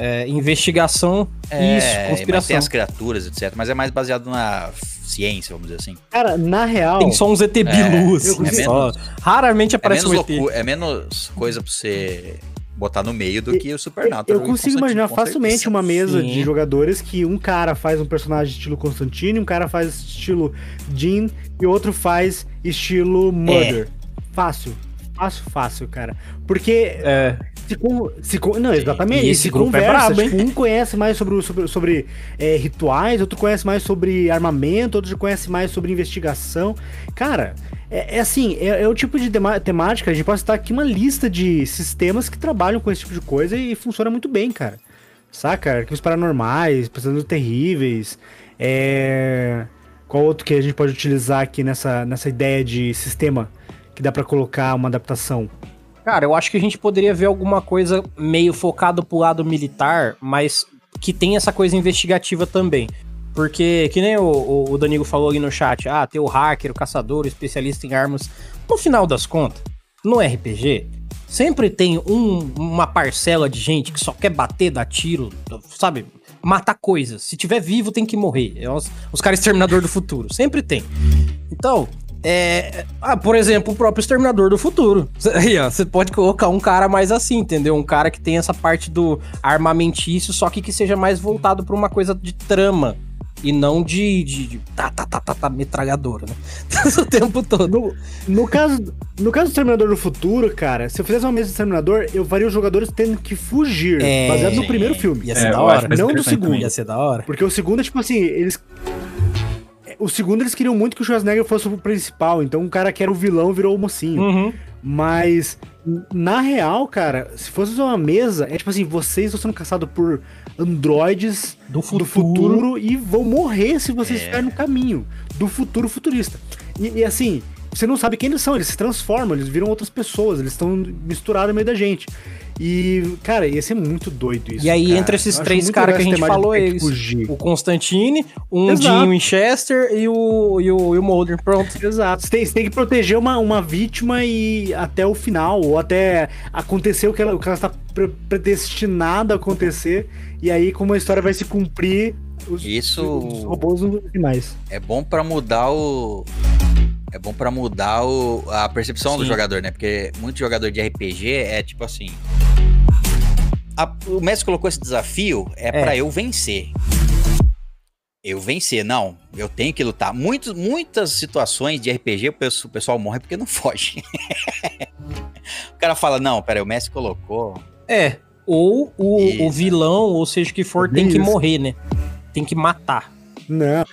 S1: é, investigação.
S2: É,
S1: isso, conspiração.
S2: tem as criaturas, etc. Mas é mais baseado na ciência, vamos dizer assim.
S3: Cara, na real.
S1: Tem só uns ET Bilu, assim,
S2: é menos-
S1: Raramente
S2: É
S1: aparece
S2: menos,
S1: um ET.
S2: loucu- é menos coisa pra você botar no meio do que o Supernatural.
S3: Eu consigo imaginar facilmente uma mesa
S1: Sim.
S3: de jogadores que um cara faz um personagem estilo Constantine, um cara faz estilo Jean e outro faz estilo Murder. Fácil. Fácil, fácil, cara. Porque
S1: É.
S3: se, con- se con- não, exatamente.
S1: E esse
S3: se
S1: grupo é
S3: conversa,
S1: brabo, hein?
S3: tipo, um conhece mais sobre, sobre, sobre é, rituais, outro conhece mais sobre armamento, outro conhece mais sobre investigação. Cara, é, é assim, é, é o tipo de temática, a gente pode citar aqui uma lista de sistemas que trabalham com esse tipo de coisa e funciona muito bem, cara. Saca? Arquivos paranormais, pesadelos terríveis. É... Qual outro que a gente pode utilizar aqui nessa, nessa ideia de sistema que dá pra colocar uma adaptação?
S1: Cara, eu acho que a gente poderia ver alguma coisa meio focado pro lado militar, mas que tem essa coisa investigativa também. Porque, que nem o, o, falou ali no chat, ah, tem o hacker, o caçador, o especialista em armas. No final das contas, no RPG, sempre tem um- uma parcela de gente que só quer bater, dar tiro, sabe? Matar coisas. Se tiver vivo, tem que morrer. É os, os caras exterminador do futuro. Sempre tem. Então, é. Ah, por exemplo, o próprio Exterminador do Futuro. Aí, ó, você pode colocar um cara mais assim, entendeu? Um cara que tem essa parte do armamentício, só que que seja mais voltado pra uma coisa de trama. E não de, de, de tá, tá, tá, tá, tá, metralhadora, né? o tempo todo.
S3: No, no caso, no caso do Exterminador do Futuro, cara, se eu fizesse uma mesa de Exterminador, eu faria os jogadores tendo que fugir,
S1: É,
S3: baseado no primeiro filme.
S1: Ia ser
S4: É,
S1: da hora.
S3: Não do segundo.
S4: também.
S1: Ia ser da hora.
S3: Porque o segundo é tipo assim, eles. O segundo eles queriam muito que o Schwarzenegger fosse o principal, então o cara que era o vilão virou o mocinho.
S1: Uhum.
S3: Mas, na real, cara, se fosse uma mesa, é tipo assim, vocês estão sendo caçados por androides
S1: Do futuro.
S3: do futuro e vão morrer se vocês
S2: É.
S3: ficarem no caminho do futuro futurista. E, e, assim, você não sabe quem eles são, eles se transformam, eles viram outras pessoas, eles estão misturados no meio da gente. E, cara, ia ser muito doido isso.
S1: E aí,
S3: cara.
S1: entre esses
S3: Eu
S1: três caras que a gente falou, eles.
S3: fugir.
S1: O Constantine, um
S3: Exato.
S1: Dean Winchester e o, e o, e o Mulder. Pronto.
S3: Exato. Você tem, você tem que proteger uma, uma vítima e até o final, ou até acontecer o que ela, o que ela está pre- predestinada a acontecer. E aí, como a história vai se cumprir, os,
S2: Isso-
S3: os robôs não vão mais.
S2: É bom pra mudar o. É bom pra mudar o, a percepção do
S1: Sim.
S2: jogador, né? Porque muito jogador de RPG é tipo assim. A- o mestre colocou esse desafio é,
S1: É.
S2: pra eu vencer. Eu vencer, não. Eu tenho que lutar. Muitos, muitas situações de RPG o pesso- o pessoal morre porque não foge. o cara fala: Não, peraí, o mestre colocou.
S1: É. Ou o, o vilão, ou seja, que for,
S3: É
S1: tem que
S3: isso.
S1: morrer, né? Tem que matar.
S3: Não.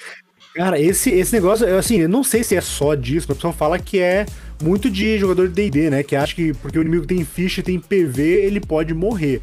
S3: Cara, esse, esse negócio, eu, assim, eu não sei se é só disso, mas o pessoal fala que é muito de jogador de D&D, né? Que acha que porque o inimigo tem ficha e tem PV, ele pode morrer.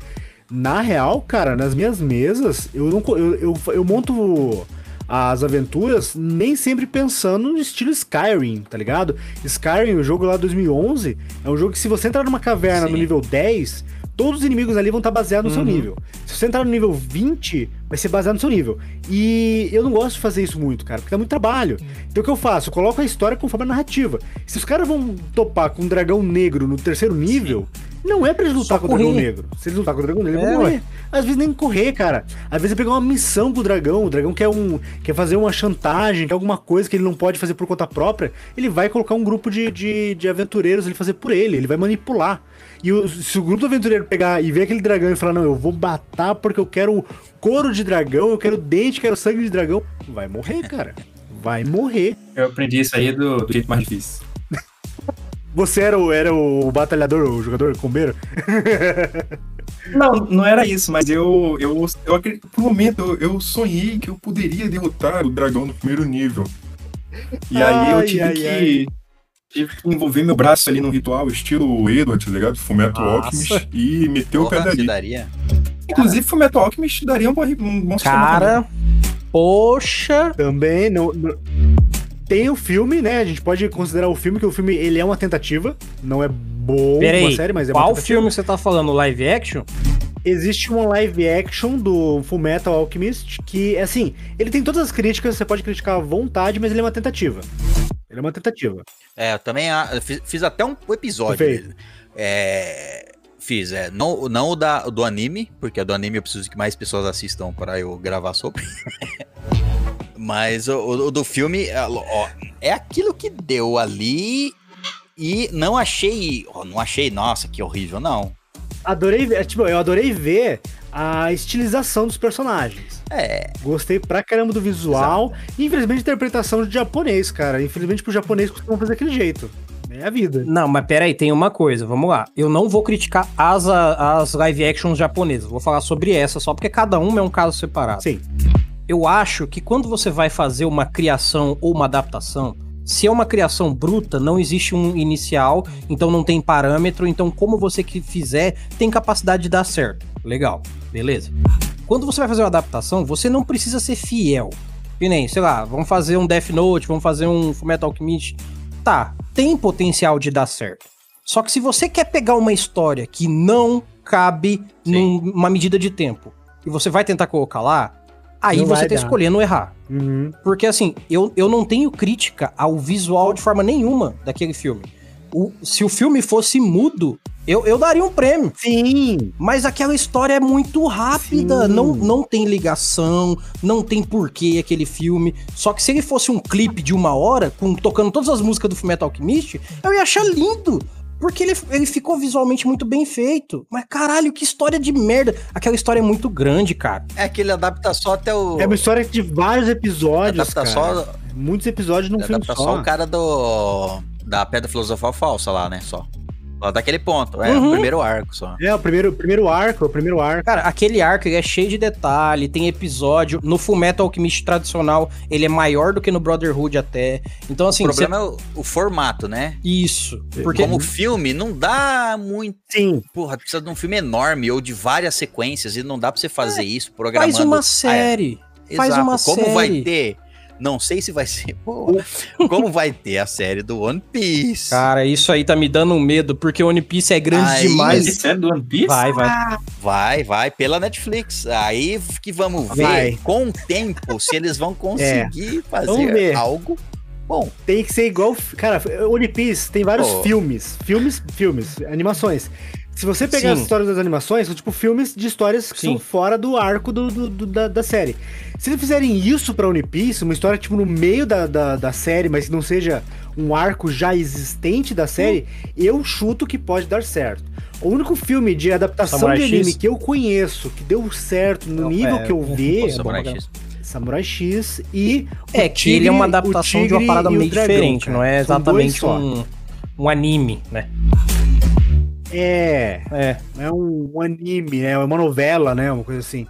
S3: Na real, cara, nas minhas mesas, eu não eu, eu, eu monto as aventuras nem sempre pensando no estilo Skyrim, tá ligado? Skyrim, o jogo lá de 2011, é um jogo que se você entrar numa caverna
S2: Sim.
S3: no nível 10, todos os inimigos ali vão estar baseados no
S1: Uhum.
S3: seu nível. Se você entrar no nível 20, vai ser baseado no seu nível. E eu não gosto de fazer isso muito, cara, porque dá muito trabalho. Então o que eu faço? Eu coloco a história conforme a narrativa. Se os caras vão topar com um dragão negro no terceiro nível, não é pra eles lutar com o dragão negro. Se eles lutar com o dragão negro, eles
S1: É,
S3: vão
S1: ué.
S3: morrer. Às vezes nem correr, cara. Às vezes é pegar uma missão com o dragão. O dragão quer, um, quer fazer uma chantagem, quer alguma coisa que ele não pode fazer por conta própria. Ele vai colocar um grupo de, de, de aventureiros ele fazer por ele. Ele vai manipular. E o- se o grupo do aventureiro pegar e ver aquele dragão e falar, não, eu vou matar porque eu quero couro de dragão, eu quero dente, quero sangue de dragão, vai morrer, cara. Vai morrer.
S4: Eu aprendi isso aí do, do jeito mais difícil.
S3: Você era o, era o batalhador, o jogador combeiro?
S4: Não, não era isso, mas eu, eu, eu acredito, por um momento eu, eu sonhei que eu poderia derrotar o dragão no primeiro nível. E aí eu
S3: Ai,
S4: tive
S3: ai,
S4: que,
S3: ai.
S4: tive que envolver meu braço ali no ritual, estilo Edward, tá ligado?
S1: Nossa.
S4: Alchemist, e meter o pé dali.
S2: daria.
S4: Inclusive, Fullmetal Alchemist daria um, bom- um bom.
S1: Cara, poxa.
S3: Também não, não- tem o filme, né? A gente pode considerar o filme que o filme ele é uma tentativa, não é bom
S1: Pera
S3: uma série, mas é uma
S1: qual filme você tá falando? Live action?
S3: Existe uma live action do Fullmetal Alchemist que, assim, ele tem todas as críticas, você pode criticar à vontade, mas ele é uma tentativa. Ele é uma tentativa.
S2: É, eu também ah, eu fiz, fiz até um episódio
S3: Perfeito.
S2: dele. É, fiz, é, não, não o da, do anime, porque do anime eu preciso que mais pessoas assistam para eu gravar sobre. Mas o, o- do filme, é, ó, é aquilo que deu ali e não achei, ó, não achei, nossa, que horrível, não.
S3: Adorei ver, tipo, eu adorei ver a estilização dos personagens.
S2: É,
S3: Gostei pra caramba do visual. E, infelizmente, a interpretação de japonês, cara. Infelizmente, pro japonês costumam fazer daquele jeito. É a vida.
S1: Não, mas pera aí, tem uma coisa, vamos lá. Eu não vou criticar as, as live actions japonesas, vou falar sobre essa só porque cada uma é um caso separado.
S3: Sim.
S1: Eu acho que quando você vai fazer uma criação ou uma adaptação, se é uma criação bruta, não existe um inicial, então não tem parâmetro, então como você que fizer, tem capacidade de dar certo. Legal, beleza. Quando você vai fazer uma adaptação, você não precisa ser fiel. Que nem, sei lá, vamos fazer um Death Note, vamos fazer um Fullmetal Alchemist. Tá, tem potencial de dar certo. Só que se você quer pegar uma história que não cabe
S2: Sim.
S1: numa medida de tempo e você vai tentar colocar lá, aí
S3: Não
S1: você tá escolhendo errar.
S3: Uhum.
S1: Porque assim, eu, eu não tenho crítica ao visual de forma nenhuma daquele filme. O- se o filme fosse mudo, eu, eu daria um prêmio.
S3: Sim.
S1: Mas aquela história é muito rápida,
S3: Sim.
S1: não, não tem ligação, não tem porquê aquele filme. Só que se ele fosse um clipe de uma hora, com, tocando todas as músicas do Fullmetal Alchemist, eu ia achar lindo. Porque ele, ele ficou visualmente muito bem feito. Mas caralho, que história de merda. Aquela história é muito grande, cara.
S2: é que ele adapta só até o.
S3: É uma história de vários episódios,
S2: adapta
S3: cara.
S2: só,
S3: Muitos episódios num filme
S2: adapta
S3: só.
S2: só o cara do. Da Pedra Filosofal Falsa lá, né? Só. Só daquele ponto. É,
S1: Uhum.
S2: o primeiro arco só.
S3: É, o primeiro, primeiro arco, o primeiro arco.
S1: Cara, aquele arco ele é cheio de detalhe, tem episódio. No Fullmetal Alchemist tradicional, ele é maior do que no Brotherhood até. Então, assim,
S2: o problema é o, o formato, né?
S1: isso. Porque
S2: Como filme, não dá muito.
S3: Sim.
S2: Porra, precisa de um filme enorme ou de várias sequências e não dá pra você fazer isso programando.
S1: faz uma
S2: Ah, é.
S1: série. faz
S2: Exato.
S1: uma
S2: Como vai
S1: série.
S2: ter? Não sei se vai ser. Porra, como vai ter a série do One Piece?
S1: Cara, isso aí tá me dando um medo, porque One Piece é grande
S2: Aí-
S1: demais.
S4: Mas é do One Piece?
S1: Vai, vai.
S2: Vai, vai, pela Netflix. Aí que vamos ver
S3: Vai.
S2: com o tempo se eles vão conseguir
S3: Vamos
S2: fazer algo bom.
S3: Tem que ser igual. Cara, One Piece tem vários
S2: Pô.
S3: filmes. Filmes, filmes, animações. Se você pegar
S1: Sim.
S3: as histórias das animações, são tipo filmes de histórias que
S1: Sim.
S3: são fora do arco do, do- do- da, da série. Se eles fizerem isso pra One Piece, uma história tipo no meio da, da, da série, mas que não seja um arco já existente da série, eu chuto que pode dar certo. O único filme de adaptação
S1: Samurai
S3: de anime
S1: X?
S3: que eu conheço, que deu certo no
S1: Não,
S3: nível
S1: é,
S3: que eu
S1: o-
S3: vi,
S2: O
S1: é
S2: Samurai X.
S3: Samurai X e.
S1: É
S3: o
S1: que ele é uma adaptação de uma parada meio
S3: Dragão,
S1: diferente,
S3: cara.
S1: não é exatamente
S3: só.
S1: um, um anime, né?
S3: É,
S1: É.
S3: é um, um anime, né? É uma novela, né? Uma coisa assim.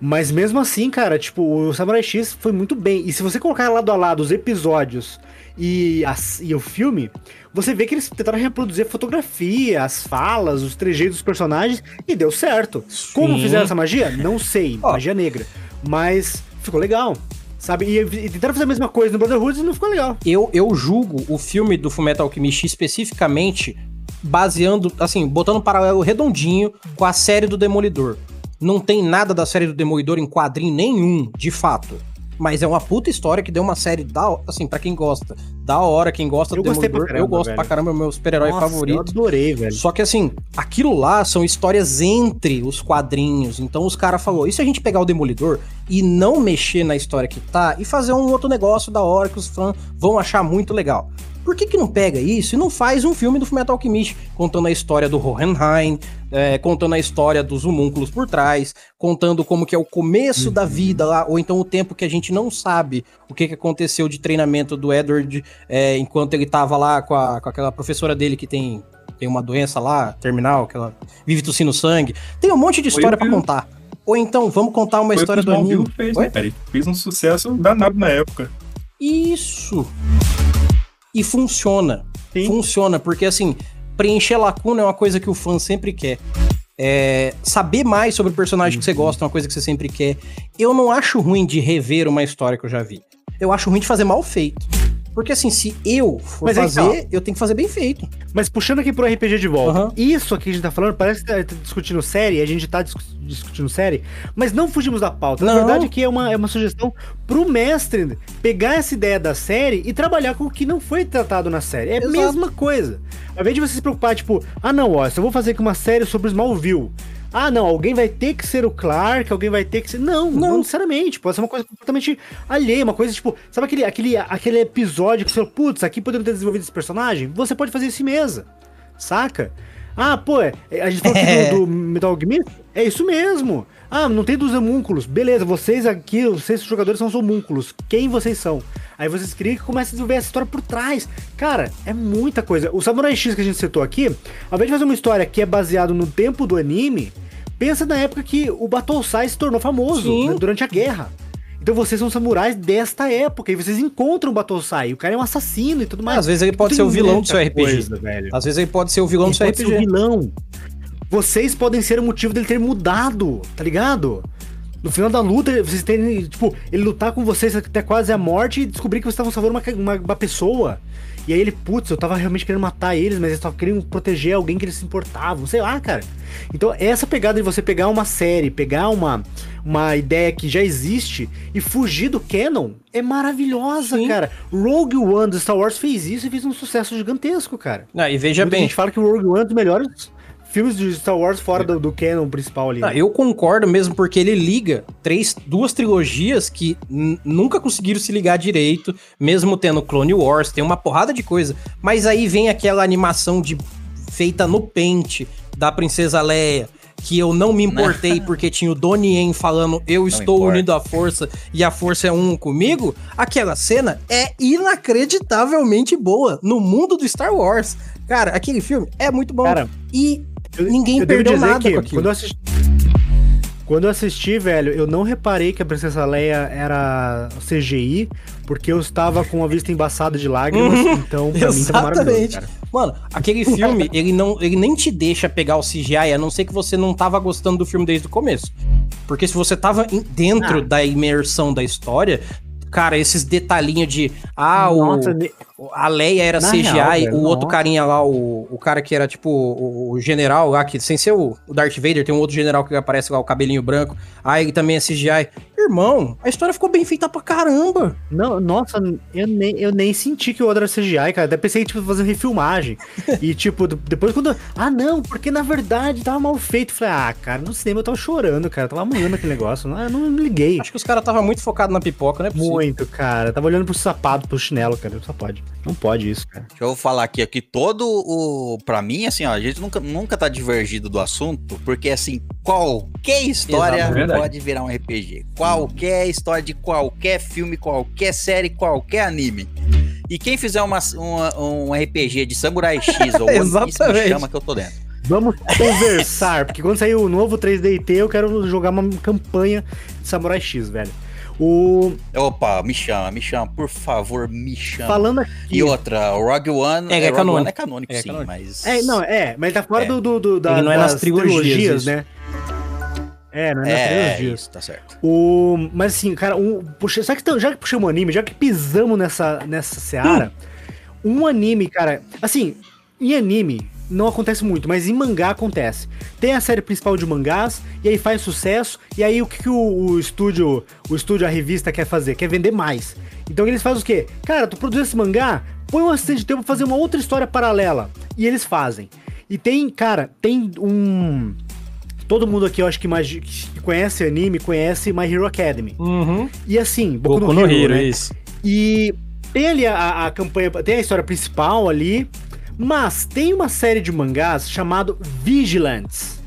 S3: Mas mesmo assim, cara, tipo, o Samurai X foi muito bem. E se você colocar lado a lado os episódios e, as- e o filme, você vê que eles tentaram reproduzir a fotografia, as falas, os trejeitos dos personagens e deu certo. Como
S1: Sim.
S3: fizeram essa magia? Não sei,
S1: Ó.
S3: magia negra. Mas ficou legal, sabe? E, e tentaram fazer a mesma coisa no Brotherhood e não ficou legal.
S1: Eu, eu julgo o filme do Fullmetal Alchemist especificamente baseando, assim, botando um paralelo redondinho com a série do Demolidor. Não tem nada da série do Demolidor em quadrinho nenhum, de fato. Mas é uma puta história que deu uma série da assim, para quem gosta, da hora, quem gosta
S3: Eu
S1: do
S3: gostei pra
S1: Demolidor, eu
S3: caramba,
S1: gosto
S3: velho.
S1: pra caramba, é o meu super-herói favorito.
S3: Eu adorei, velho.
S1: Só que assim, aquilo lá são histórias entre os quadrinhos. Então os caras falou, e se a gente pegar o Demolidor e não mexer na história que tá e fazer um outro negócio da hora que os fãs vão achar muito legal? Por que que não pega isso e não faz um filme do Fullmetal Alchemist contando a história do Hohenheim, é, contando a história dos homúnculos por trás, contando como que é o começo da vida lá, ou então o tempo que a gente não sabe o que, que aconteceu de treinamento do Edward é, enquanto ele tava lá com, a- com aquela professora dele que tem tem uma doença lá, terminal, que ela vive tossindo sangue. Tem um monte de história
S4: que-
S1: contar. Ou então, vamos contar uma
S4: Foi
S1: história do anime.
S4: fez, né, cara? Ele Fez um sucesso danado na época.
S1: Isso. E funciona.
S3: Sim.
S1: Funciona, porque assim, preencher lacuna é uma coisa que o fã sempre quer. É, saber mais sobre o personagem que você gosta é uma coisa que você sempre quer. Eu não acho ruim de rever uma história que eu já vi. Eu acho ruim de fazer mal feito. Porque assim, se eu for
S3: Mas aí que tá,
S1: fazer, eu tenho que fazer bem feito.
S3: Mas puxando aqui pro RPG de volta,
S1: Aham.
S3: isso aqui que a gente tá falando, parece que tá discutindo série, a gente tá discu- discutindo série, mas não fugimos da pauta. Na
S1: Não.
S3: verdade, aqui é uma, é uma sugestão pro mestre pegar essa ideia da série e trabalhar com o que não foi tratado na série. É a mesma coisa. Ao invés de você se preocupar, tipo, ah não, ó, se eu vou fazer aqui uma série sobre Smallville. Ah, não, alguém vai ter que ser o Clark, alguém vai ter que ser. Não, não,
S1: Não.
S3: necessariamente. Pode ser uma coisa completamente alheia, uma coisa tipo. Sabe aquele, aquele, aquele episódio que você fala, putz, aqui poderia ter desenvolvido esse personagem? Você pode fazer isso em mesa. Saca? Ah, pô, é, a gente falou
S1: É.
S3: aqui do, do Metal Alchemist? É isso mesmo. Ah, não tem dos homúnculos. Beleza, vocês aqui, vocês jogadores são os homúnculos. Quem vocês são? Aí vocês criam que começa a desenvolver essa história por trás. Cara, é muita coisa. O Samurai X que a gente citou aqui, ao invés de fazer uma história que é baseado no tempo do anime, pensa na época que o Battlesai se tornou famoso, né, durante a guerra. Então vocês são samurais desta época e vocês encontram o Battlesai. O cara é um assassino e tudo mais.
S1: Às vezes ele pode
S3: Tem
S1: ser o vilão do seu RPG.
S3: coisa, velho.
S1: Às vezes ele pode ser o vilão do
S3: Ele
S1: seu
S3: pode ser o
S1: RPG.
S3: vilão. Vocês podem ser o motivo dele ter mudado, tá ligado? No final da luta, vocês terem, tipo, ele lutar com vocês até quase a morte e descobrir que vocês estavam salvando uma, uma, uma pessoa. E aí ele, putz, eu tava realmente querendo matar eles, mas eles estavam querendo proteger alguém que eles se importavam, sei lá, cara. Então, essa pegada de você pegar uma série, pegar uma, uma ideia que já existe e fugir do canon é maravilhosa,
S1: Sim.
S3: cara. Rogue One do Star Wars fez isso e fez um sucesso gigantesco, cara.
S1: Ah, e veja
S3: Muita
S1: bem,
S3: gente fala que o Rogue One é dos melhores filmes de Star Wars fora do, do canon principal ali.
S1: Ah, eu concordo mesmo porque ele liga três, duas trilogias que nunca conseguiram se ligar direito, mesmo tendo Clone Wars, tem uma porrada de coisa. Mas aí vem aquela animação de feita no pente da Princesa Leia, que eu não me importei porque tinha o Donnie Yen falando eu estou
S2: importa.
S1: unido à força e a força é um comigo. Aquela cena é inacreditavelmente boa no mundo do Star Wars. Cara, aquele filme é muito bom.
S3: Cara,
S1: e
S3: Eu-
S1: ninguém
S3: eu
S1: perdeu nada
S3: que
S1: com aquilo.
S3: Quando eu assisti. Quando eu assisti, velho, eu não reparei que a Princesa Leia era CGI, porque eu estava com a vista embaçada de lágrimas, então pra mim tava maravilhoso,
S1: Exatamente.
S3: cara.
S1: Mano, aquele filme, ele não, ele nem te deixa pegar o CGI, a não ser que você não tava gostando do filme desde o começo. Porque se você tava dentro
S3: Ah.
S1: da imersão da história, cara, esses detalhinhos de ah,
S3: Nossa,
S1: o a Leia era
S3: Na
S1: CGI,
S3: real, velho,
S1: o outro carinha lá, o, o cara que era tipo o, o general lá, que sem ser o, o Darth Vader, tem um outro general que aparece lá, o cabelinho branco. Ah, ele também é CGI. Irmão, a história ficou bem feita pra caramba.
S3: Não, nossa, eu nem, eu nem senti que o outro era CGI, cara. Até pensei, tipo, fazer refilmagem. e, tipo, de- depois quando. Ah, não, porque na verdade tava mal feito. Falei, ah, cara, no cinema eu tava chorando, cara. Eu tava amanhando aquele negócio. Não, eu não me liguei.
S1: Acho que os caras estavam muito focados na pipoca, né?
S3: Muito, cara. Tava olhando pro sapato, pro chinelo, cara. Só pode. Não pode isso, cara.
S2: Deixa eu falar aqui, aqui todo o. Pra mim, assim, ó, a gente nunca, nunca tá divergido do assunto, porque assim, qualquer história
S1: Exato,
S4: é
S2: pode virar um RPG. Qualquer história de qualquer filme, qualquer série, qualquer anime. E quem fizer uma, uma- um RPG de Samurai X ou One Piece,
S1: Exatamente.
S2: chama que eu tô dentro.
S3: Vamos conversar, porque quando sair o novo 3DT, eu quero jogar uma campanha de Samurai X, velho. O.
S2: Opa, me chama, me chama, por favor, me chama.
S3: Falando aqui.
S2: E outra, o Rogue One
S1: É, é
S2: Rogue
S1: canônico.
S2: One é canônico,
S1: É
S2: sim,
S1: canônico.
S2: mas.
S3: É, não, é, mas ele tá fora
S2: É.
S3: do, do, do- da,
S1: Ele não é nas trilogias, isso.
S3: né? É, não é nas
S2: É,
S3: trilogias.
S2: isso, tá certo.
S3: O, mas assim, cara, um, puxa, já, que, já que puxamos um anime, já que pisamos nessa, nessa seara, um anime, cara, assim, em anime, não acontece muito, mas em mangá acontece. Tem a série principal de mangás, e aí faz sucesso, e aí o que, que o, o estúdio, o estúdio, a revista quer fazer? Quer vender mais. Então eles fazem o quê? Cara, tu produz esse mangá, põe um assistente de tempo pra fazer uma outra história paralela. E eles fazem. E tem, cara, tem um. Todo mundo aqui, eu acho que, imagi- que conhece anime, conhece My Hero Academy.
S1: Uhum.
S3: E assim, Boku,
S1: Boku
S3: no,
S1: no
S3: Hero,
S1: Hero,
S3: né?
S1: isso.
S3: E tem ali a, a campanha, tem a história principal ali, mas tem uma série de mangás chamado Vigilance.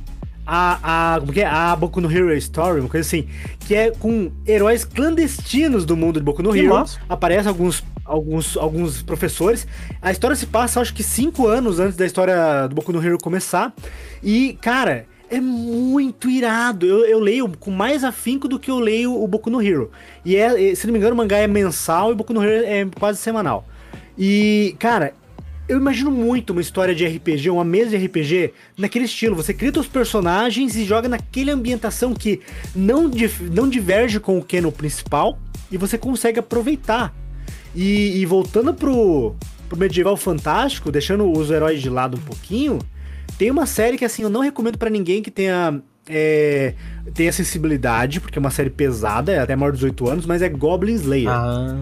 S3: A, a, como que é? A Boku no Hero Story, uma coisa assim, que é com heróis clandestinos do mundo de Boku no
S1: Que
S3: Hero.
S1: massa.
S3: Aparecem alguns, alguns, alguns professores. A história se passa, acho que cinco anos antes da história do Boku no Hero começar. E, cara, é muito irado. Eu, eu leio com mais afinco do que eu leio o Boku no Hero. E é, se não me engano, o mangá é mensal e o Boku no Hero é quase semanal. E, cara, eu imagino muito uma história de RPG, uma mesa de RPG naquele estilo. Você cria os personagens e joga naquela ambientação que não, não diverge com o canon principal e você consegue aproveitar. E, e voltando pro, pro medieval fantástico, deixando os heróis de lado um pouquinho, tem uma série que assim eu não recomendo pra ninguém que tenha é, tenha sensibilidade, porque é uma série pesada, é até maior de 18 anos, mas é Goblin Slayer.
S1: Ah.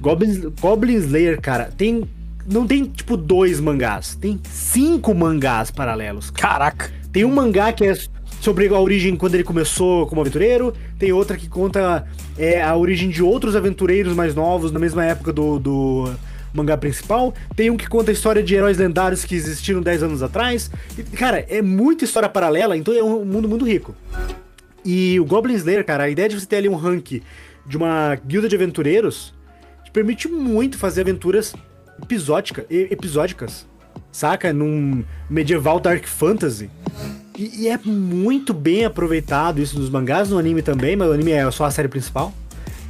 S3: Goblin, Goblin Slayer, cara, tem. Não tem, tipo, dois mangás. Tem cinco mangás paralelos.
S1: Caraca.
S3: Tem um mangá que é sobre a origem quando ele começou como aventureiro. Tem outra que conta é, a origem de outros aventureiros mais novos na mesma época do, do mangá principal. Tem um que conta a história de heróis lendários que existiram 10 anos atrás. E, cara, é muita história paralela, então é um mundo muito rico. E o Goblin Slayer, cara, a ideia de você ter ali um rank de uma guilda de aventureiros te permite muito fazer aventuras episódica, episódicas, saca? Num medieval dark fantasy. E, e é muito bem aproveitado isso nos mangás, no anime também, mas o anime é só a série principal.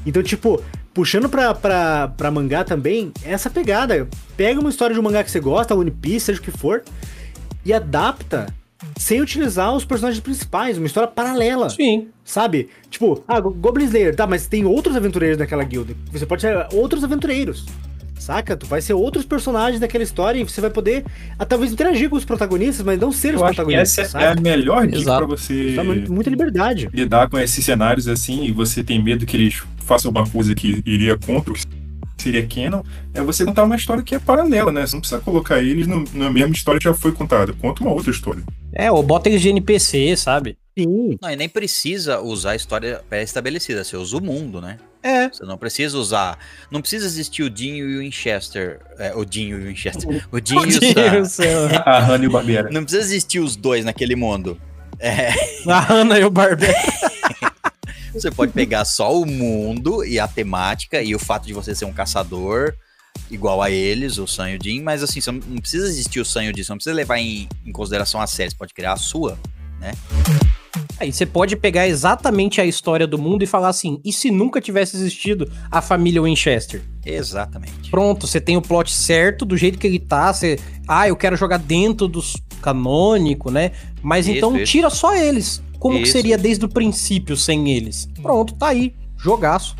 S3: Então, tipo, puxando pra, pra, pra mangá também, é essa pegada. Pega uma história de um mangá que você gosta, One Piece, seja o que for, e adapta sem utilizar os personagens principais, uma história paralela.
S1: Sim.
S3: Sabe? Tipo, ah, Go- Goblin Slayer, tá, mas tem outros aventureiros naquela guilda. Você pode ser outros aventureiros. Saca? Tu vai ser outros personagens daquela história e você vai poder, ah, talvez, interagir com os protagonistas, mas não ser os
S4: Eu que
S3: protagonistas.
S4: essa é a melhor dica
S1: Exato.
S4: pra você
S3: Dá muita liberdade.
S4: lidar com esses cenários assim e você tem medo que eles façam alguma coisa que iria contra o que seria canon, é você contar uma história que é paralela, né? Você não precisa colocar eles no- na mesma história que já foi contada. Conta uma outra história.
S1: É, ou bota eles de NPC, sabe?
S3: Sim.
S2: Não, e nem precisa usar a história pré-estabelecida, você usa o mundo, né?
S1: É.
S2: Você não precisa usar. Não precisa existir o Dinho e o Winchester. É, o Dinho e o Winchester. O Dinho e o Sam.
S1: do céu.
S4: A Hannah e o Barbeira.
S2: Não precisa existir os dois naquele mundo. É,
S1: A Hannah e o Barbeiro.
S2: você pode pegar só o mundo e a temática e o fato de você ser um caçador igual a eles, o Sam e o Jin, mas assim, você não precisa existir o Sam e o Jin, você não precisa levar em, em consideração a série, você pode criar a sua.
S1: Aí você pode pegar exatamente a história do mundo e falar assim: e se nunca tivesse existido a família Winchester?
S2: Exatamente.
S1: Pronto, você tem o plot certo, do jeito que ele tá. Você, ah, eu quero jogar dentro dos canônico, né? Mas
S2: Isso,
S1: então
S2: isso.
S1: tira só eles. Como que
S2: Isso,
S1: seria
S2: isso.
S1: desde o princípio sem eles? Pronto, tá aí. Jogaço.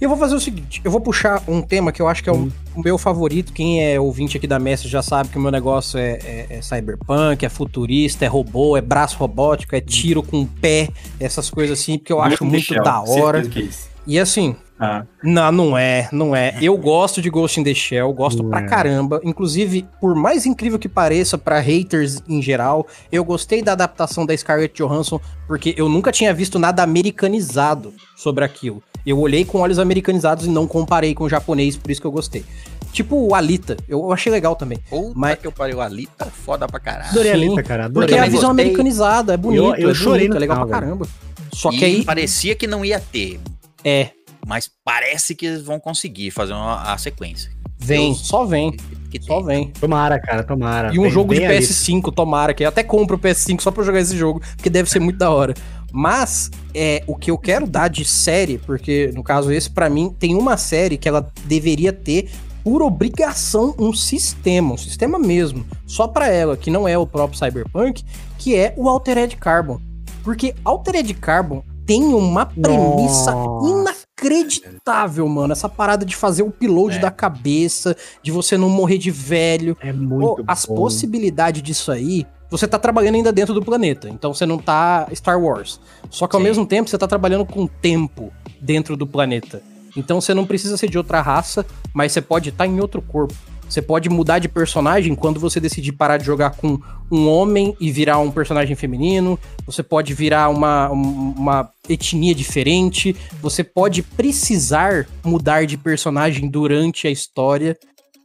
S1: E eu vou fazer o seguinte: eu vou puxar um tema que eu acho que é o, o meu favorito. Quem é ouvinte aqui da Mestre já sabe que o meu negócio é, é- é cyberpunk, é futurista, é robô, é braço robótico, é tiro com o pé, essas coisas assim, porque eu acho
S4: in the
S1: muito
S4: Shell,
S1: da hora.
S4: é isso.
S1: E assim,
S4: Ah,
S1: não, não é, não é. Eu gosto de Ghost in the Shell, gosto
S3: Não
S1: pra
S3: é.
S1: caramba. Inclusive, por mais incrível que pareça pra haters em geral, eu gostei da adaptação da Scarlett Johansson, porque eu nunca tinha visto nada americanizado sobre aquilo. Eu olhei com olhos americanizados e não comparei com o japonês, por isso que eu gostei. Tipo o Alita, eu achei legal também.
S2: Puta
S1: Mas-
S2: que eu parei, o Alita foda pra caralho.
S3: Adorei Alita, cara.
S1: Porque
S3: Adorei.
S1: é a visão
S2: gostei.
S1: americanizada, é bonito,
S3: Eu- eu
S1: é
S3: chorei
S1: bonito, é legal
S3: final,
S1: pra
S3: velho.
S1: caramba. Só
S2: e
S1: que aí,
S2: parecia que não ia ter,
S1: é,
S2: mas parece que eles vão conseguir fazer uma, a sequência.
S1: vem,
S2: Deus.
S1: só vem,
S2: Que
S1: só
S2: tem.
S1: vem.
S3: Tomara, cara, tomara.
S1: E um
S3: Tem-
S1: jogo de
S3: tem Alita.
S1: PS5, tomara, que eu até compro o PS5 só pra jogar esse jogo, porque deve ser muito da hora. Mas é o que eu quero dar de série, porque no caso esse pra mim tem uma série que ela deveria ter por obrigação um sistema, um sistema mesmo, só pra ela, que não é o próprio Cyberpunk, que é o Altered Carbon. Porque Altered Carbon tem uma premissa
S3: Nossa.
S1: inacreditável, mano. Essa parada de fazer o upload
S2: É.
S1: da cabeça, de você não morrer de velho.
S3: É
S1: Pô,
S3: muito
S1: as
S3: bom.
S1: possibilidades disso aí, você tá trabalhando ainda dentro do planeta, então você não tá Star Wars. Só que ao
S2: Sim.
S1: mesmo tempo você tá trabalhando com tempo dentro do planeta. Então você não precisa ser de outra raça, mas você pode estar em outro corpo. Você pode mudar de personagem quando você decidir parar de jogar com um homem e virar um personagem feminino. Você pode virar uma, um- uma etnia diferente. Você pode precisar mudar de personagem durante a história.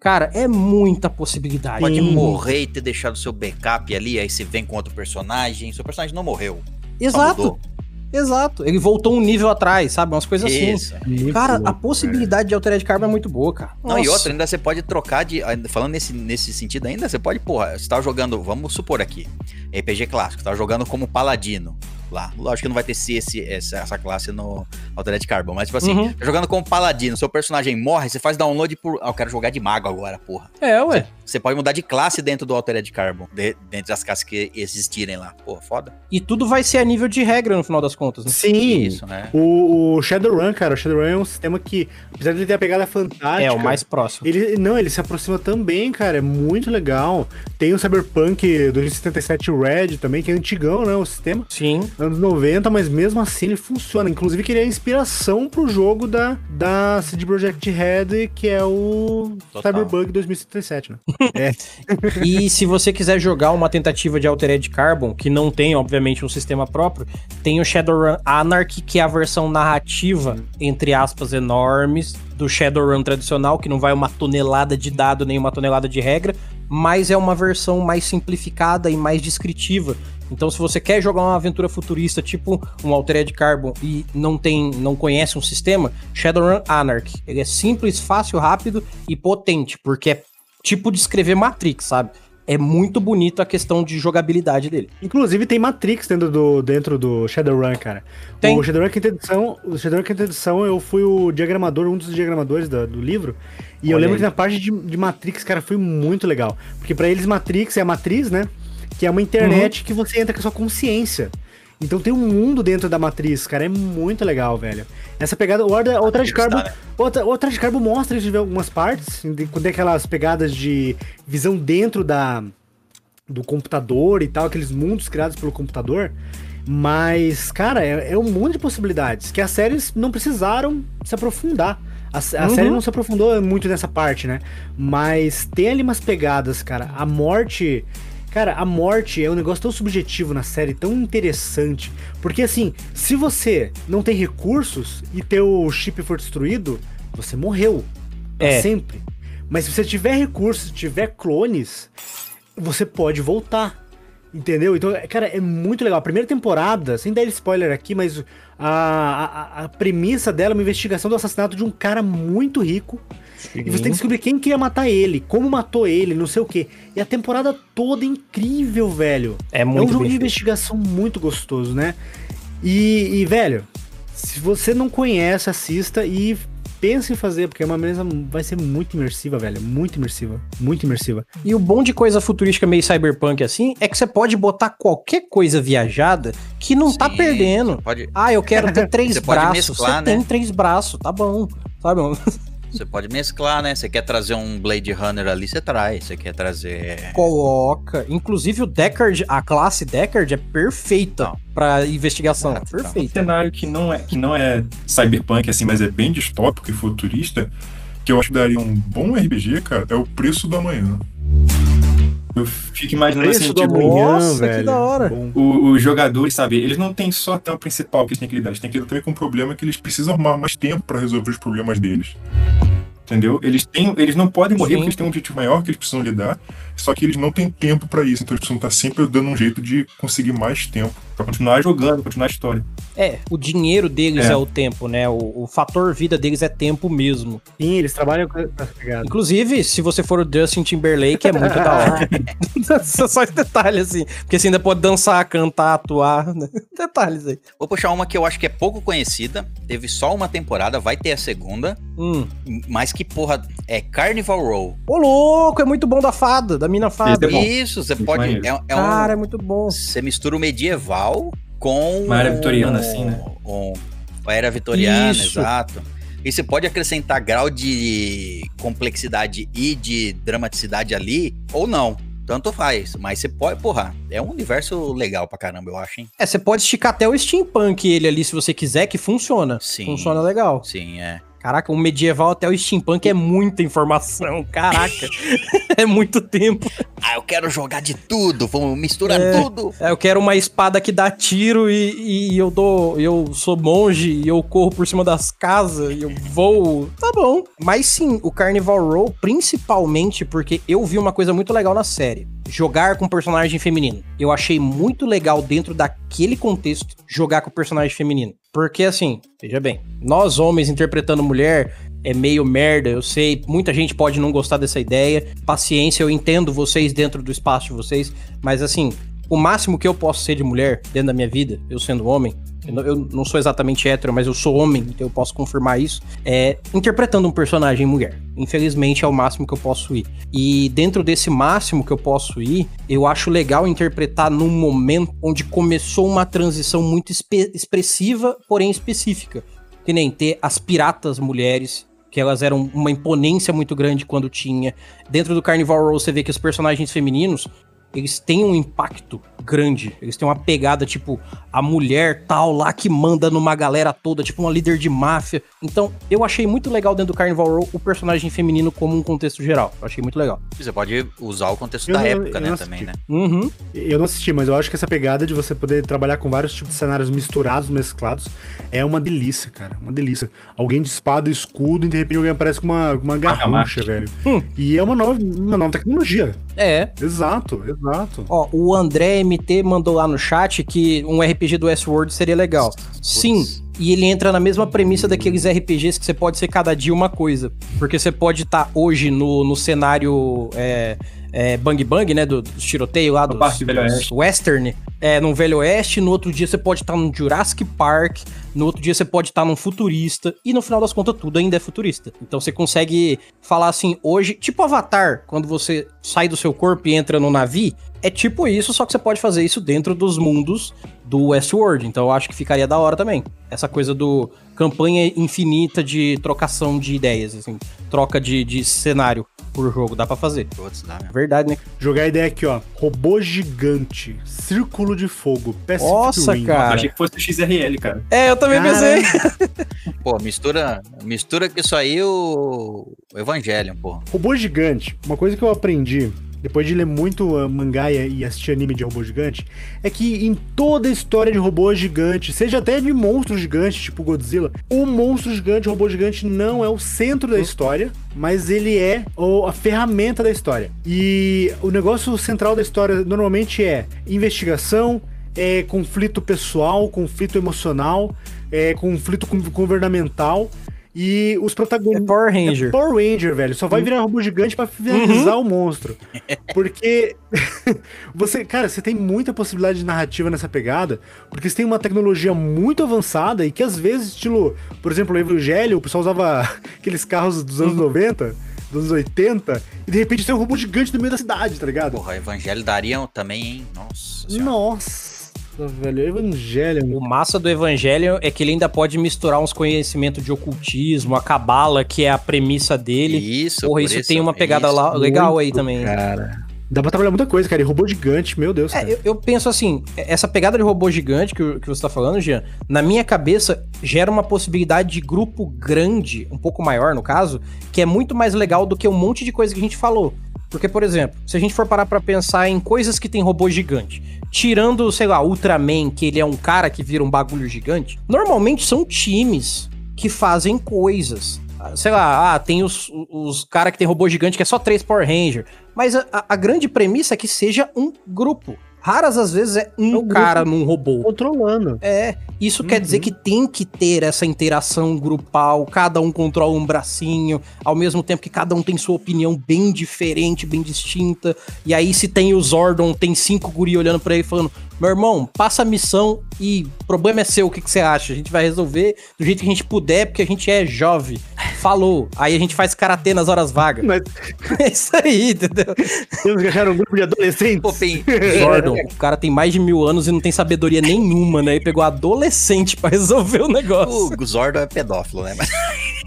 S1: Cara, é muita possibilidade.
S2: Pode morrer e ter deixado seu backup ali, aí você vem com outro personagem. Seu personagem não morreu.
S1: Exato, exato. Ele voltou um nível atrás, sabe? Umas coisas assim.
S2: Isso.
S3: Muito
S1: Cara, a possibilidade de Altered Carbon é muito boa, cara.
S2: Não, e
S1: Nossa.
S2: outra, ainda você pode trocar de. Falando nesse, nesse sentido ainda, você pode, porra, você tava jogando, vamos supor aqui, RPG clássico, você tava jogando como paladino lá. Lógico que não vai ter esse, esse- essa, essa classe no Altered Carbon, mas tipo assim,
S1: Uhum.
S2: jogando como paladino, seu personagem morre, você faz download por. Ah, eu quero jogar de mago agora, porra.
S1: É, ué.
S2: Você pode mudar de classe dentro do Altered Carbon, de, dentre as classes que existirem lá. Porra, foda.
S1: E tudo vai ser a nível de regra no final das contas, né?
S3: Sim.
S2: Isso, né?
S3: O, o Shadowrun, cara, o Shadowrun é um sistema que, apesar de ele ter a pegada fantástica...
S1: É, o mais próximo.
S3: Ele, não, ele se aproxima também, cara, é muito legal. Tem o Cyberpunk 2077 Red também, que é antigão, né, o sistema.
S1: Sim.
S3: Anos 90, mas mesmo assim ele funciona. Inclusive que ele é a inspiração pro jogo da, da CD Projekt Red, que é o
S2: Total.
S3: Cyberbug 2077, né?
S1: E se você quiser jogar uma tentativa de Altered Carbon, que não tem, obviamente, um sistema próprio, tem o Shadowrun Anarchy, que é a versão narrativa, entre aspas, enormes, do Shadowrun tradicional, que não vai uma tonelada de dado nem uma tonelada de regra, mas é uma versão mais simplificada e mais descritiva. Então, se você quer jogar uma aventura futurista, tipo um Altered Carbon, e não tem, não conhece um sistema, Shadowrun Anarchy. Ele é simples, fácil, rápido e potente, porque é tipo de escrever Matrix, sabe? É muito bonito a questão de jogabilidade dele.
S3: Inclusive tem Matrix dentro do, dentro do Shadowrun, cara.
S1: Tem.
S3: O Shadowrun quinta edição, o Shadowrun quinta edição, eu fui o diagramador, um dos diagramadores da- do livro. E eu
S1: Olha
S3: lembro
S1: aí.
S3: que na parte de, de Matrix, cara, foi muito legal. Porque pra eles Matrix é a matriz, né? Que é uma internet
S1: Uhum.
S3: que você entra com a sua consciência. Então tem um mundo dentro da matriz, cara. É muito legal, velho. Essa pegada. O Order- o
S2: Matrix,
S3: Carbon.
S2: tá, né?
S3: Outra, outra de Carbon mostra isso em algumas partes, quando tem aquelas pegadas de visão dentro da, do computador e tal, aqueles mundos criados pelo computador. Mas, cara, é, é um mundo de possibilidades que as séries não precisaram se aprofundar. A, a
S1: Uhum.
S3: série não se aprofundou muito nessa parte, né? Mas tem ali umas pegadas, cara. A morte. Cara, a morte é um negócio tão subjetivo na série, tão interessante. Porque assim, se você não tem recursos e teu chip for destruído, você morreu. Pra
S1: É.
S3: sempre. Mas se você tiver recursos, tiver clones, você pode voltar. Entendeu? Então, é- cara, é muito legal. A primeira temporada, sem dar spoiler aqui, mas a, a, a premissa dela é uma investigação do assassinato de um cara muito rico. E você tem que descobrir quem queria matar ele, como matou ele, não sei o quê. E a temporada toda é incrível, velho.
S1: É
S3: É um
S1: muito
S3: jogo de investigação muito gostoso, né? E, e, velho, se você não conhece, assista e pense em fazer, porque é uma mesa vai ser muito imersiva, velho. Muito imersiva. Muito imersiva.
S1: E o bom de coisa futurística meio cyberpunk assim é que você pode botar qualquer coisa viajada que não tá
S2: Sim,
S1: perdendo.
S2: você Pode,
S1: Ah, eu quero ter três
S2: Você pode
S1: braços.
S2: mesclar,
S1: você tem
S2: né?
S1: três braços, tá bom. Sabe?
S2: Você pode mesclar, né? Você quer trazer um Blade Runner ali, você traz. Você quer trazer.
S1: Coloca. Inclusive o Deckard, a classe Deckard é perfeita pra investigação.
S4: Um
S1: perfeita.
S4: cenário que não é, que não é cyberpunk, assim, mas é bem distópico e futurista, que eu acho que daria um bom RPG, cara, é o preço do amanhã. Eu fico imaginando assim,
S3: Preço do
S4: tipo,
S3: amanhã,
S1: nossa, que
S3: velho.
S1: da hora.
S4: O- os jogadores, sabe, eles não têm só até o principal que eles têm que lidar, eles têm que lidar também com um problema que eles precisam arrumar mais tempo pra resolver os problemas deles. Entendeu? Eles, têm, eles não podem morrer
S1: Sim.
S4: porque eles têm um objetivo maior que eles precisam lidar, só que eles não têm tempo pra isso, então eles precisam estar sempre dando um jeito de conseguir mais tempo pra continuar jogando, continuar a história.
S1: É, o dinheiro deles é,
S4: É.
S1: o tempo, né? O, o fator vida deles é tempo mesmo.
S3: Sim, eles trabalham com.
S1: Inclusive, se você for o Justin Timberlake, é muito da hora. Só só esse detalhe, assim. Porque você ainda pode dançar, cantar, atuar. né? Detalhes aí.
S2: Vou puxar uma que eu acho que é pouco conhecida. Teve só uma temporada, vai ter a segunda.
S1: Hum.
S2: Mas que porra, é Carnival Row.
S1: Ô, louco, é muito bom da fada, da mina fada.
S4: É.
S2: Isso, você
S4: Muito
S2: pode. É, é
S1: Cara, é
S2: um.
S1: muito bom.
S2: Você mistura o medieval com.
S4: Uma área vitoriana, assim, né?
S2: um- A era vitoriana,
S1: Isso.
S2: exato. E você pode acrescentar grau de complexidade e de dramaticidade ali, ou não. Tanto faz. Mas você pode, porra, é um universo legal pra caramba, eu acho, hein?
S1: É, você pode esticar até o steampunk ele ali, se você quiser, que funciona.
S2: Sim.
S1: Funciona legal.
S2: Sim, é.
S1: Caraca, um medieval até o steampunk é muita informação. Caraca. é muito tempo.
S2: Ah, eu quero jogar de tudo, vamos misturar
S1: É.
S2: tudo.
S1: É, eu quero uma espada que dá tiro e, e eu dou. Eu sou monge e eu corro por cima das casas e eu vou. Tá bom. Mas sim, o Carnival Row, principalmente porque eu vi uma coisa muito legal na série. Jogar com personagem feminino. Eu achei muito legal dentro daquele contexto jogar com personagem feminino. Porque assim, veja bem, nós homens interpretando mulher é meio merda, eu sei, muita gente pode não gostar dessa ideia. Paciência, eu entendo vocês dentro do espaço de vocês, mas assim, o máximo que eu posso ser de mulher dentro da minha vida, eu sendo homem, eu não, sou exatamente hétero, mas eu sou homem, então eu posso confirmar isso, é interpretando um personagem mulher. Infelizmente é o máximo que eu posso ir. E dentro desse máximo que eu posso ir, eu acho legal interpretar num momento onde começou uma transição muito expressiva, porém específica. Que nem ter as piratas mulheres, que elas eram uma imponência muito grande quando tinha. Dentro do Carnival Row você vê que os personagens femininos, eles têm um impacto grande. Eles têm uma pegada, tipo, a mulher tal lá que manda numa galera toda, tipo uma líder de máfia. Então, eu achei muito legal dentro do Carnival Row o personagem feminino como um contexto geral. Eu achei muito legal.
S2: Você pode usar o contexto
S3: Eu
S2: da
S3: não-
S2: época, né, também, né?
S1: Uhum.
S3: Eu não assisti, mas eu acho que essa pegada de você poder trabalhar com vários tipos de cenários misturados, mesclados, é uma delícia, cara. Uma delícia. Alguém de espada e escudo e de repente alguém aparece com uma, uma garrucha, velho.
S1: Hum.
S3: E é uma nova, uma nova tecnologia.
S1: É.
S3: Exato, exato.
S1: Ó, o André MT mandou lá no chat que um RPG do Westworld seria legal. Sim, e ele entra na mesma premissa daqueles RPGs que você pode ser cada dia uma coisa. Porque você pode estar hoje no, no cenário é, é, Bang Bang, né? Do, dos tiroteio lá,
S4: Velho Oeste.
S1: Western. É, no Velho Oeste, no outro dia você pode estar no Jurassic Park, no outro dia você pode estar num futurista, e no final das contas tudo ainda é futurista. Então você consegue falar assim, hoje, tipo Avatar, quando você sai do seu corpo e entra no navio, é tipo isso, só que você pode fazer isso dentro dos mundos do Westworld. Então eu acho que ficaria da hora também. Essa coisa do campanha infinita de trocação de ideias, assim, troca de, de cenário por jogo, dá pra fazer.
S2: Putz, dá mesmo.
S1: Verdade, né?
S3: Jogar a ideia aqui, ó. Robô gigante, círculo de fogo, Pacific
S1: Nossa, cara.
S4: Achei que fosse o XRL, cara.
S1: É, eu também
S3: Cara.
S1: pensei.
S2: Pô, mistura, mistura com isso aí o, o Evangelion, pô.
S3: Robô gigante, uma coisa que eu aprendi depois de ler muito uh, mangá e e assistir anime de robô gigante, é que em toda a história de robô gigante, seja até de monstro gigante, tipo Godzilla, o monstro gigante, o robô gigante não é o centro da história, mas ele é o- a ferramenta da história. E o negócio central da história normalmente é investigação, é conflito pessoal, conflito emocional, é conflito governamental. E os
S1: É
S3: protagonistas.
S1: Power Ranger.
S3: É Power Ranger, velho. Só vai virar robô gigante pra finalizar o monstro. Porque você, cara, você tem muita possibilidade de narrativa nessa pegada, porque você tem uma tecnologia muito avançada e que às vezes, estilo, por exemplo, o Evangelho, o pessoal usava aqueles carros dos anos 90, dos anos 80, e de repente tem um robô gigante no meio da cidade, tá ligado?
S2: Porra, Evangelho daria também, hein? Nossa senhora.
S3: Nossa, velho, Evangelho.
S1: O massa do Evangelho é que ele ainda pode misturar uns conhecimentos de ocultismo, a cabala, que é a premissa dele.
S2: Isso,
S1: Porra,
S2: por
S1: isso tem uma pegada
S2: isso.
S1: lá legal aí também.
S3: Cara. Dá pra trabalhar muita coisa, cara. E robô gigante, meu Deus, cara.
S1: É, eu, eu penso assim, essa pegada de robô gigante que, que você tá falando, Jean, na minha cabeça gera uma possibilidade de grupo grande, um pouco maior no caso, que é muito mais legal do que um monte de coisa que a gente falou. Porque, por exemplo, se a gente for parar pra pensar em coisas que tem robô gigante, tirando, sei lá, Ultraman, que ele é um cara que vira um bagulho gigante, normalmente são times que fazem coisas. Ah, Sei lá, ah, tem os, os caras que tem robô gigante que é só três Power Ranger. Mas a, a- a grande premissa é que seja um grupo. Raras às vezes é um
S3: É
S1: cara num robô.
S3: Controlando.
S1: É, isso quer
S3: Uhum.
S1: dizer que tem que ter essa interação grupal, cada um controla um bracinho, ao mesmo tempo que cada um tem sua opinião bem diferente, bem distinta. E aí, se tem o Zordon, tem cinco guri olhando pra ele falando: Meu irmão, passa a missão e o problema é seu, o que, que você acha? A gente vai resolver do jeito que a gente puder, porque a gente é jovem. falou. Aí a gente faz karatê nas horas vagas.
S3: Mas
S1: É isso aí, entendeu?
S3: temos que achar um grupo de adolescentes.
S2: Pô, tem,
S1: Zordon, o cara tem mais de mil anos e não tem sabedoria nenhuma, né? E pegou adolescente pra resolver o negócio.
S2: o Zordon é pedófilo, né? Mas...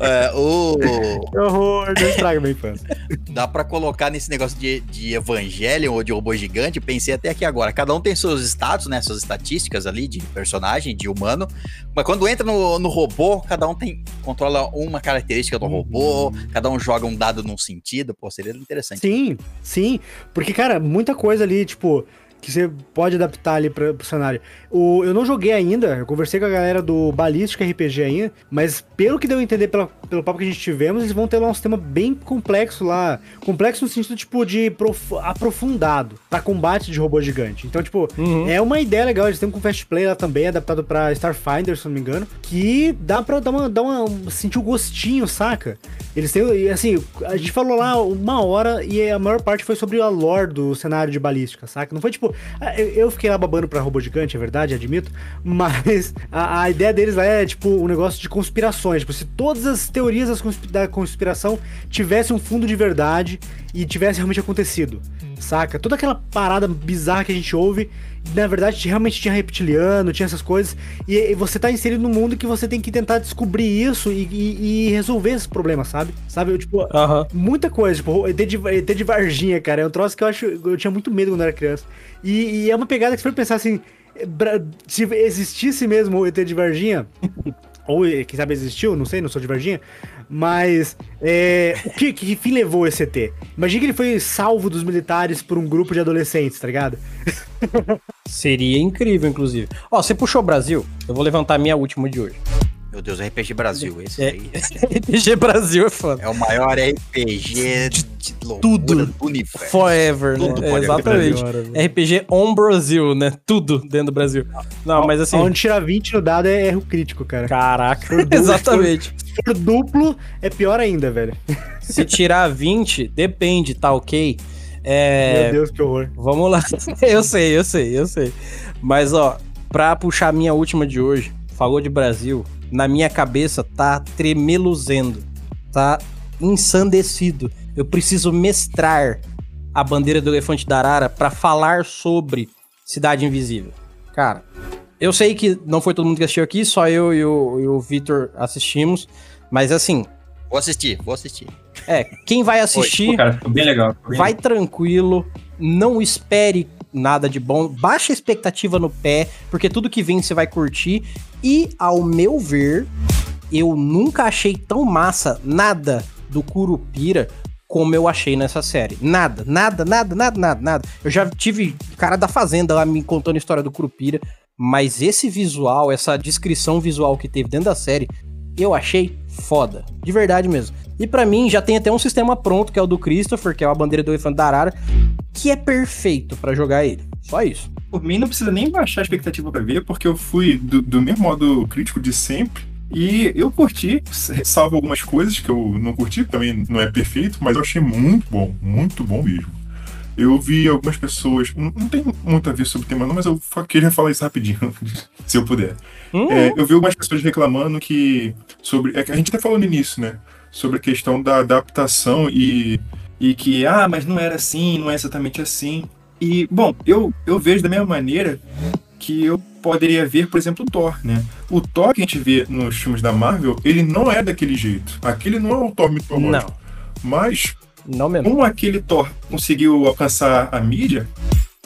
S2: É, o...
S3: Que horror, não estraga minha infância.
S2: Dá pra colocar nesse negócio de, de Evangelion ou de robô gigante. Pensei até aqui agora. Cada um tem seus status, né? Suas estatísticas ali de personagem, de humano. Mas quando entra no, no robô, cada um tem controla uma característica do robô. Cada um joga um dado num sentido. Pô, seria interessante.
S3: Sim, sim. Porque, cara, muita coisa ali, tipo, que você pode adaptar ali pra, pro cenário. O, eu não joguei ainda, eu conversei com a galera do Balística RPG ainda, mas pelo que deu a entender pela, pelo papo que a gente tivemos, eles vão ter lá um sistema bem complexo lá. Complexo no sentido, tipo, de prof- aprofundado pra combate de robô gigante. Então, tipo,
S1: Uhum.
S3: é uma ideia legal. Eles têm um Fast Play lá também, adaptado pra Starfinder, se não me engano, que dá pra dar uma, dar uma sentir o gostinho, saca? Eles têm, assim, a gente falou lá uma hora e a maior parte foi sobre a lore do cenário de balística, saca? Não foi tipo, ah, eu- fiquei lá babando pra robô gigante, é verdade, admito, mas a, a ideia deles lá é, tipo, um negócio de conspirações. Tipo, se todas as teorias da conspiração tivessem um fundo de verdade e tivesse realmente acontecido, saca? Toda aquela parada bizarra que a gente ouve, na verdade, realmente tinha reptiliano, tinha essas coisas, e, e você tá inserido num mundo que você tem que tentar descobrir isso e, e- e resolver esses problemas, sabe? Sabe, eu, tipo, muita coisa, tipo, ET de, ET de Varginha, cara, é um troço que eu acho, eu tinha muito medo quando eu era criança. E, e é uma pegada que você foi pensar assim, se existisse mesmo o ET de Varginha, ou quem sabe existiu, não sei, não sou de Varginha, mas é, o que, que fim levou esse ET? Imagina que ele foi salvo dos militares por um grupo de adolescentes, tá ligado?
S1: Seria incrível, inclusive. Ó, você puxou o Brasil, eu vou levantar a minha última de hoje.
S2: Meu Deus, RPG Brasil. Esse
S1: É.
S2: aí
S1: RPG Brasil é foda.
S2: é o maior RPG de loucura
S1: tudo.
S2: do universo.
S1: Forever,
S2: Tudo
S1: né?
S2: pode
S1: Exatamente. RPG on Brasil, né? Tudo dentro do Brasil. Não, mas assim.
S3: Onde tirar 20 no dado é erro crítico, cara.
S1: Caraca,
S3: du-
S1: exatamente.
S3: Se for duplo, é pior ainda, velho.
S1: Se tirar 20, depende, tá ok? É.
S3: Meu Deus, que horror.
S1: Vamos lá. eu sei, eu sei, eu sei. Mas, ó, pra puxar a minha última de hoje, falou de Brasil, na minha cabeça tá tremeluzendo, tá ensandecido. Eu preciso mestrar a bandeira do elefante da arara pra falar sobre Cidade Invisível. Cara, eu sei que não foi todo mundo que assistiu aqui, só eu e o, e o Vitor assistimos, mas assim,
S2: Vou assistir, vou assistir.
S1: é, quem vai assistir
S4: Pô, cara, ficou bem legal. ficou bem
S1: vai tranquilo, não espere nada de bom, baixa expectativa no pé, porque tudo que vem você vai curtir. E, ao meu ver, eu nunca achei tão massa nada do Curupira como eu achei nessa série. Nada, nada, nada, nada, nada, nada. Eu já tive cara da Fazenda lá me contando a história do Curupira, mas esse visual, essa descrição visual que teve dentro da série, eu achei foda. De verdade mesmo. E pra mim já tem até um sistema pronto, que é o do Christopher, que é a bandeira do elefante da Arara, que é perfeito pra jogar ele. Só isso.
S4: Por mim, não precisa nem baixar a expectativa pra ver, porque eu fui do, do mesmo modo crítico de sempre. E eu curti, salvo algumas coisas que eu não curti, também não é perfeito, mas eu achei muito bom, muito bom mesmo. Eu vi algumas pessoas, não, não tem muito a ver sobre o tema não, mas eu queria falar isso rapidinho, se eu puder.
S1: Hum,
S4: É, eu vi algumas pessoas reclamando que sobre. É a gente até falou no início, né? Sobre a questão da adaptação e, e que, ah, mas não era assim, não é exatamente assim. E, bom, eu, eu vejo da mesma maneira que eu poderia ver, por exemplo, o Thor, né? O Thor que a gente vê nos filmes da Marvel, ele não é daquele jeito. Aquele não é o Thor mitológico.
S1: não,
S4: Mas
S1: não mesmo.
S4: como aquele Thor conseguiu alcançar a mídia,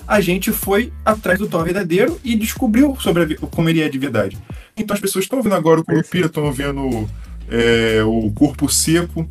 S4: a gente foi atrás do Thor verdadeiro e descobriu sobre a como ele é de verdade. Então as pessoas estão vendo agora o Curupira, estão vendo é, o Corpo Seco.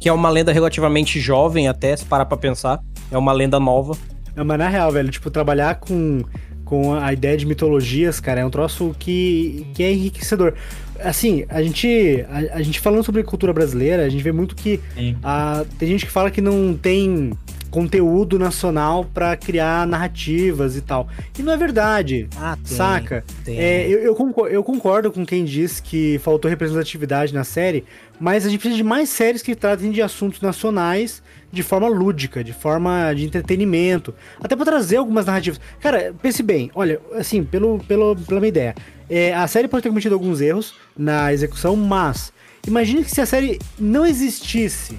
S1: Que é uma lenda relativamente jovem até, se parar pra pensar. É uma lenda nova.
S3: É, mas na real, velho, tipo, trabalhar com, com a ideia de mitologias, cara, é um troço que, que é enriquecedor. Assim, a gente, a, a gente falando sobre cultura brasileira, a gente vê muito que a, tem gente que fala que não tem conteúdo nacional pra criar narrativas e tal. E não é verdade,
S1: Ah,
S3: saca? É, eu, eu concordo, eu concordo com quem diz que faltou representatividade na série, mas a gente precisa de mais séries que tratem de assuntos nacionais de forma lúdica, de forma de entretenimento, até pra trazer algumas narrativas. Cara, pense bem, olha, assim, pelo, pelo, pela minha ideia, é, a série pode ter cometido alguns erros na execução, mas imagine que se a série não existisse,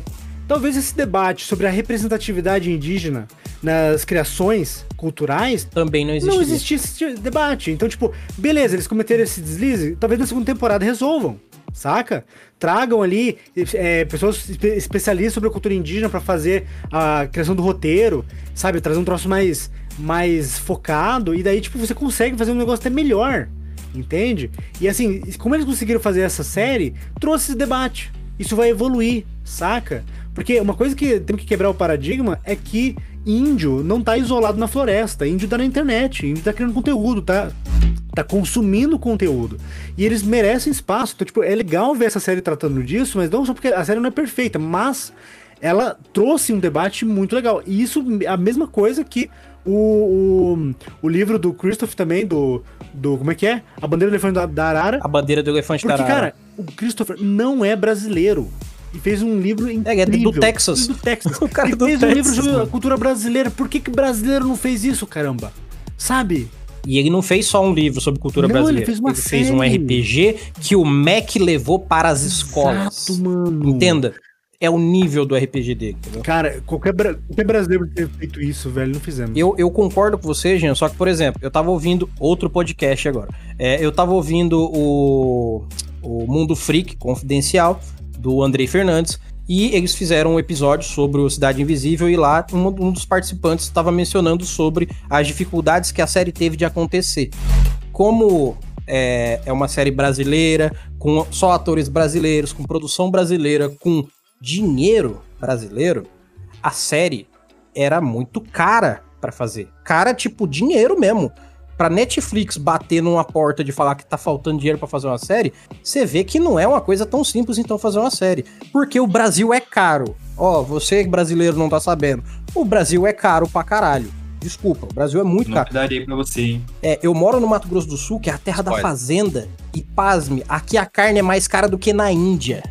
S3: talvez esse debate sobre a representatividade indígena nas criações culturais
S1: Também não existe.
S3: não existisse esse debate. Então, tipo, beleza, eles cometeram esse deslize, talvez na segunda temporada resolvam, saca? Tragam ali é, pessoas espe- especialistas sobre a cultura indígena pra fazer a criação do roteiro, sabe? Trazer um troço mais, mais focado, e daí, tipo, você consegue fazer um negócio até melhor, entende? E assim, como eles conseguiram fazer essa série, trouxe esse debate. Isso vai evoluir, saca? Porque uma coisa que temos que quebrar o paradigma é que índio não tá isolado na floresta, índio tá na internet, índio tá criando conteúdo, tá, tá consumindo conteúdo. E eles merecem espaço. Então, tipo, é legal ver essa série tratando disso, mas não só porque a série não é perfeita, mas ela trouxe um debate muito legal. E isso é a mesma coisa que o, o, o livro do Christoph também, do, do. Como é que é? A bandeira do elefante da, da Arara.
S1: A bandeira do elefante
S3: Porque,
S1: da Arara.
S3: cara, o Christopher não é brasileiro. E fez um livro incrível.
S1: é do Texas.
S3: Do Texas.
S1: O cara
S3: e
S1: é do
S3: fez um livro
S1: Texas,
S3: sobre a
S1: mano.
S3: cultura brasileira. Por que que brasileiro não fez isso, caramba? Sabe?
S1: E ele não fez só um livro sobre cultura
S3: Não, ele
S1: brasileira.
S3: fez uma
S1: fez um
S3: série.
S1: RPG que o MEC levou para as escolas.
S3: Exato, mano.
S1: Entenda. É o nível do RPG dele, entendeu?
S3: Cara, qualquer, qualquer brasileiro ter feito isso, velho, não fizemos.
S1: Eu, eu concordo com você, Jean, só que, por exemplo, eu tava ouvindo outro podcast agora. É, eu tava ouvindo o, o Mundo Freak Confidencial, do Andrei Fernandes, e eles fizeram um episódio sobre o Cidade Invisível, e lá um, um dos participantes estava mencionando sobre as dificuldades que a série teve de acontecer. Como é, é uma série brasileira, com só atores brasileiros, com produção brasileira, com dinheiro brasileiro, a série era muito cara pra fazer. Cara, tipo, dinheiro mesmo. Pra Netflix bater numa porta de falar que tá faltando dinheiro pra fazer uma série, você vê que não é uma coisa tão simples então fazer uma série. Porque o Brasil é caro. Ó, você brasileiro não tá sabendo. O Brasil é caro pra caralho. Desculpa, o Brasil é muito caro.
S4: Novidade pra você, hein?
S1: É, eu moro no Mato Grosso do Sul, que é a terra da
S2: Spoiler.
S1: fazenda, e pasme, aqui a carne é mais cara do que na Índia,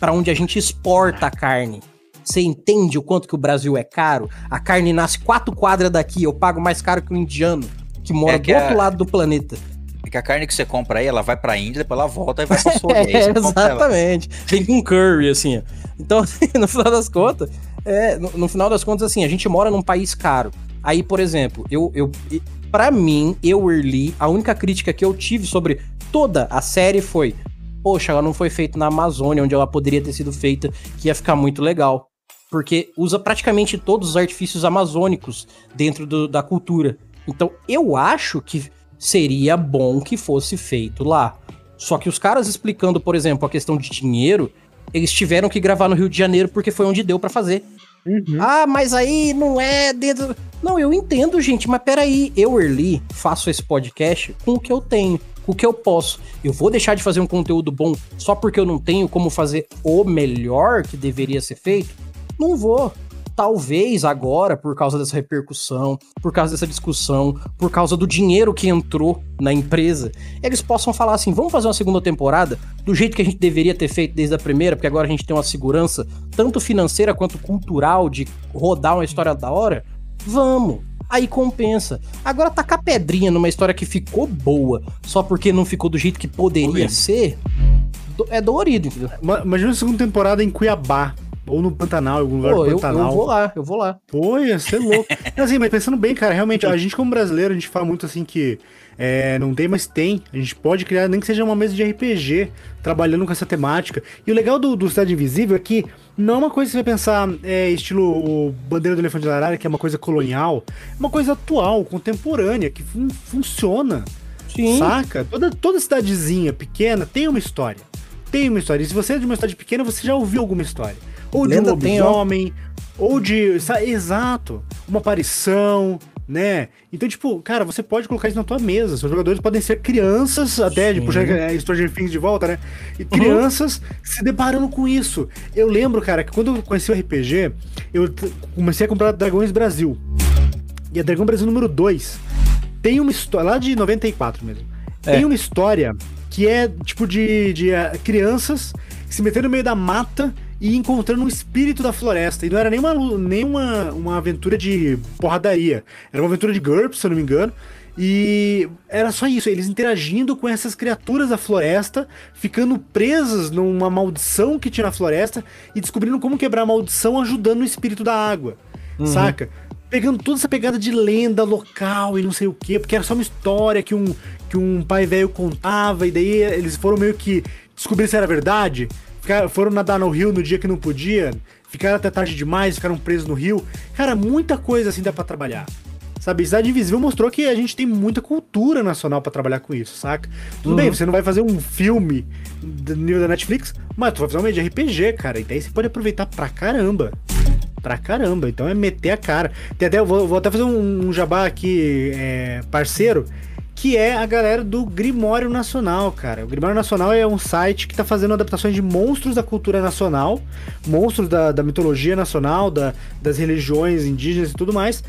S1: Pra onde a gente exporta a carne. Você entende o quanto que o Brasil é caro? A carne nasce quatro quadras daqui, eu pago mais caro que o indiano que mora
S2: É que
S1: do
S2: a-
S1: outro lado do planeta.
S2: É que a carne que você compra aí, ela vai pra Índia, depois ela volta e vai pra sua.
S1: É, exatamente. Vem com curry, assim, ó. Então, no final das contas, é, no, no final das contas, assim, a gente mora num país caro. Aí, por exemplo, eu, eu pra mim, eu, Erli, a única crítica que eu tive sobre toda a série foi: poxa, ela não foi feita na Amazônia, onde ela poderia ter sido feita, que ia ficar muito legal. Porque usa praticamente todos os artifícios amazônicos dentro do- da cultura. Então, eu acho que seria bom que fosse feito lá. Só que os caras explicando, por exemplo, a questão de dinheiro, eles tiveram que gravar no Rio de Janeiro porque foi onde deu pra fazer.
S3: Uhum.
S1: Ah, mas aí não é dentro. Não, eu entendo, gente, mas peraí. Eu, Erli, faço esse podcast com o que eu tenho, com o que eu posso. Eu vou deixar de fazer um conteúdo bom só porque eu não tenho como fazer o melhor que deveria ser feito? Não vou. Talvez agora, por causa dessa repercussão, por causa dessa discussão, por causa do dinheiro que entrou na empresa, eles possam falar assim: vamos fazer uma segunda temporada do jeito que a gente deveria ter feito desde a primeira, porque agora a gente tem uma segurança tanto financeira quanto cultural de rodar uma história da hora? Vamos. Aí compensa. Agora tacar pedrinha numa história que ficou boa, só porque não ficou do jeito que poderia
S4: Dolorido.
S1: ser, do- é dolorido, entendeu?
S3: Ma- Imagina a segunda temporada em Cuiabá. Ou no Pantanal, em algum lugar
S1: Pô,
S3: do
S1: eu,
S3: Pantanal.
S1: eu vou lá, eu vou lá.
S3: Pô, ia ser louco. Mas, assim, mas pensando bem, cara, realmente, a gente como brasileiro, a gente fala muito assim que é, não tem, mas tem. A gente pode criar, nem que seja uma mesa de RPG, trabalhando com essa temática. E o legal do, do Cidade Invisível é que não é uma coisa que você vai pensar, é, estilo o Bandeira do Elefante da Arara, que é uma coisa colonial. É uma coisa atual, contemporânea, que fun- funciona.
S1: Sim.
S3: Saca? Toda, toda cidadezinha pequena tem uma história. Tem uma história. E se você é de uma cidade pequena, você já ouviu alguma história. Ou de um
S1: ó.
S3: lobisomem, ou de. Exato. Uma aparição, né? Então, tipo, cara, você pode colocar isso na tua mesa. Seus jogadores podem ser crianças, até de
S1: Sim.
S3: puxar é, Stranger Things de volta, né? E
S1: Uhum.
S3: crianças se deparando com isso. Eu lembro, cara, que quando eu conheci o RPG, eu comecei a comprar Dragões Brasil. E a Dragão Brasil número 2 tem uma história, lá de 94 mesmo.
S1: É.
S3: Tem uma história que é tipo de, de ah, crianças se metendo no meio da mata e encontrando um espírito da floresta. E não era nenhuma, nenhuma uma aventura de porradaria. Era uma aventura de GURPS, se eu não me engano. E era só isso, eles interagindo com essas criaturas da floresta, ficando presas numa maldição que tinha na floresta e descobrindo como quebrar a maldição ajudando o espírito da água.
S1: Uhum.
S3: Saca? Pegando toda essa pegada de lenda local e não sei o quê, porque era só uma história que um, que um pai velho contava, e daí eles foram meio que descobrir se era verdade. Ficaram, foram nadar no rio no dia que não podia, ficaram até tarde demais, ficaram presos no rio. Cara, muita coisa assim dá pra trabalhar. Sabe, Cidade Invisível mostrou que a gente tem muita cultura nacional pra trabalhar com isso, saca? Tudo
S1: Uhum.
S3: bem, você não vai fazer um filme do nível da Netflix, mas tu vai fazer um de RPG, cara, e daí você pode aproveitar pra caramba. Pra caramba, então é meter a cara. Tem até, vou, vou até fazer um, um jabá aqui, é, parceiro, que é a galera do Grimório Nacional, cara. O Grimório Nacional é um site que tá fazendo adaptações de monstros da cultura nacional, monstros da, da mitologia nacional, da- das religiões indígenas e tudo mais,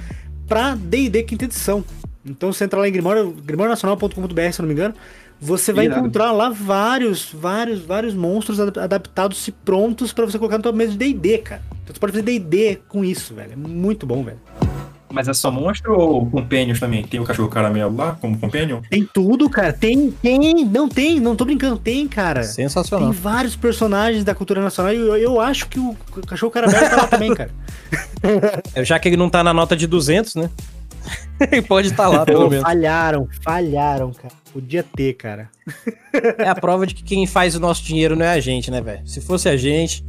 S3: pra D&D quinta edição. Então você entra lá em Grimório, grimórionacional.com.br, se eu não me engano, você vai
S4: Irado.
S3: encontrar lá vários, vários, vários monstros ad- adaptados e prontos pra você colocar na tua mesa de D&D, cara. Então você pode fazer D&D com isso, velho. É muito bom, velho.
S4: Mas é só monstro ou companions também? Tem o cachorro caramelo lá como companion?
S3: Tem tudo, cara. Tem, tem. Não tem, não tô brincando. Tem, cara. Tem
S1: Sensacional.
S3: vários personagens da cultura nacional e eu, eu acho que o cachorro caramelo tá lá também, cara.
S1: É, Já que ele não tá na nota de 200, né? ele pode estar lá, pelo menos.
S3: falharam, falharam, cara. Podia ter, cara.
S1: É a prova de que quem faz o nosso dinheiro não é a gente, né, velho? Se fosse a gente,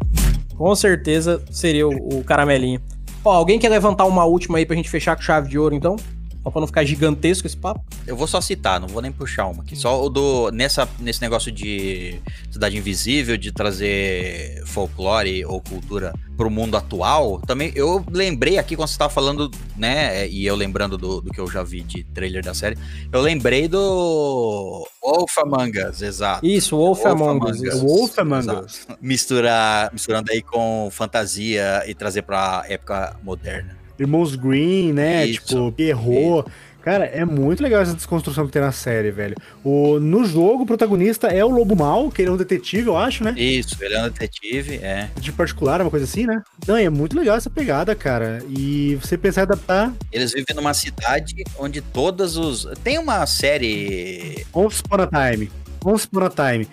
S1: com certeza seria o, o caramelinho. Ó, alguém quer levantar uma última aí pra gente fechar com chave de ouro, então? Só pra não ficar gigantesco esse papo.
S2: Eu vou só citar, não vou nem puxar uma aqui. Só o do. Nessa, nesse negócio de Cidade Invisível, de trazer folclore ou cultura pro mundo atual, também eu lembrei aqui quando você tava falando, né? E eu lembrando do, do que eu já vi de trailer da série, eu lembrei do Wolf Among Us, exato.
S1: Isso, Wolf,
S2: Wolf
S1: Among Us.
S3: Wolf Among. Us.
S2: Misturar, misturando aí com fantasia e trazer pra época moderna.
S3: Irmãos Green, né?
S2: Isso.
S3: Tipo, Pierrot. Cara, é muito legal essa desconstrução que tem na série, velho. O, no jogo, o protagonista é o Lobo Mal, que ele é um detetive, eu acho, né?
S2: Isso, ele é um detetive, é.
S3: De particular, uma coisa assim, né? Não, é muito legal essa pegada, cara. E você pensar em adaptar
S2: Eles vivem numa cidade onde todas os. Tem uma série.
S3: Once Upon a Time. Once Upon a Time.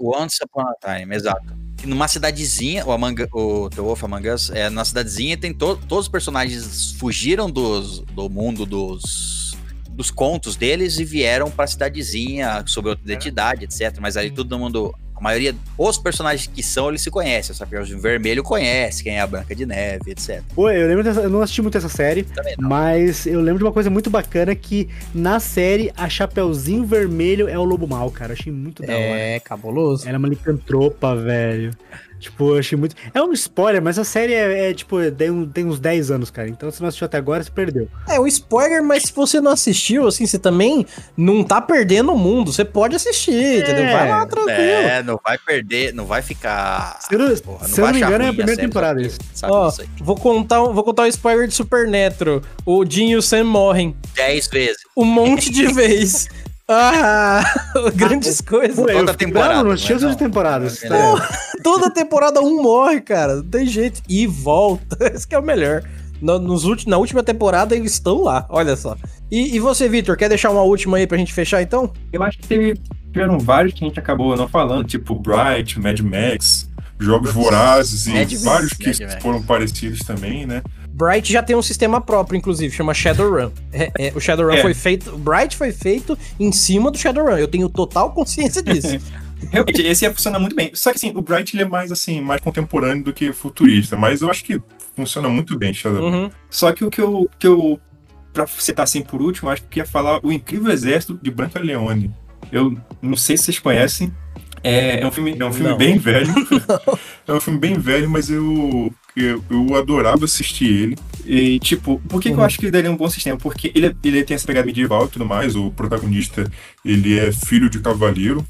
S2: Once Upon a Time, exato. Numa cidadezinha, o, Among, o The Wolf Among Us, é, na cidadezinha tem to, todos os personagens fugiram dos, do mundo dos, dos contos deles e vieram pra cidadezinha sob outra identidade, etc. Mas aí todo mundo. A maioria, os personagens que são, eles se conhecem. O Chapeuzinho Vermelho conhece quem é a Branca de Neve, etc.
S3: Pô, eu lembro dessa, eu não assisti muito essa série, mas eu lembro de uma coisa muito bacana que na série a Chapeuzinho Vermelho é o Lobo Mal, cara. Eu achei muito da hora.
S1: É, cabuloso.
S3: Ela é uma licantropa, velho. Tipo, eu achei muito. É um spoiler, mas a série é, é, tipo, tem, um- tem uns 10 anos, cara. Então se não assistiu até agora, você perdeu.
S1: É, um spoiler, mas se você não assistiu, assim, você também não tá perdendo o mundo. Você pode assistir, entendeu? Vai lá, tranquilo.
S2: É, não vai perder, não vai ficar.
S3: Se eu não-
S2: Porra,
S3: se eu não
S2: vai
S3: me engano, é a primeira temporada isso.
S2: Sabe
S1: Ó,
S2: isso aí.
S1: vou contar, um- vou contar um spoiler de Supernatural. O Jim e o Sam morrem.
S2: Dez vezes.
S1: Um monte de vez. Ah, grandes coisas.
S3: Pô,
S2: Toda temporada,
S3: não outras
S2: não.
S3: temporadas.
S2: Não,
S3: tá?
S1: Toda temporada um morre, cara. Não tem jeito. E volta. Esse que é o melhor. No- nos ulti- na última temporada eles estão lá, olha só. E, e você, Vitor, quer deixar uma última aí pra gente fechar então?
S4: Eu acho que teve, tiveram vários que a gente acabou não falando, tipo Bright, Mad Max, Jogos Vorazes e
S2: Mad
S4: vários que
S2: Mad
S4: foram parecidos também, né?
S1: Bright já tem um sistema próprio, inclusive, chama Shadowrun. É, é, o Shadowrun
S4: É.
S1: foi feito. O Bright foi feito em cima do Shadowrun. Eu tenho total consciência disso.
S4: Realmente, esse ia funcionar muito bem. Só que assim, o Bright ele é mais assim, mais contemporâneo do que futurista, mas eu acho que funciona muito bem, Shadow.
S1: Uhum.
S4: Só que o que eu, que eu pra citar assim por último, acho que ia falar O Incrível Exército de Branca Leone. Eu não sei se vocês conhecem. É, é um filme, é um filme
S1: Não.
S4: bem velho. é um filme bem velho, mas eu, eu, eu adorava assistir ele. E, tipo, por que, que eu
S1: Uhum.
S4: acho que ele daria um bom sistema? Porque ele, ele tem essa pegada medieval e tudo mais. O protagonista, ele é filho de cavaleiro.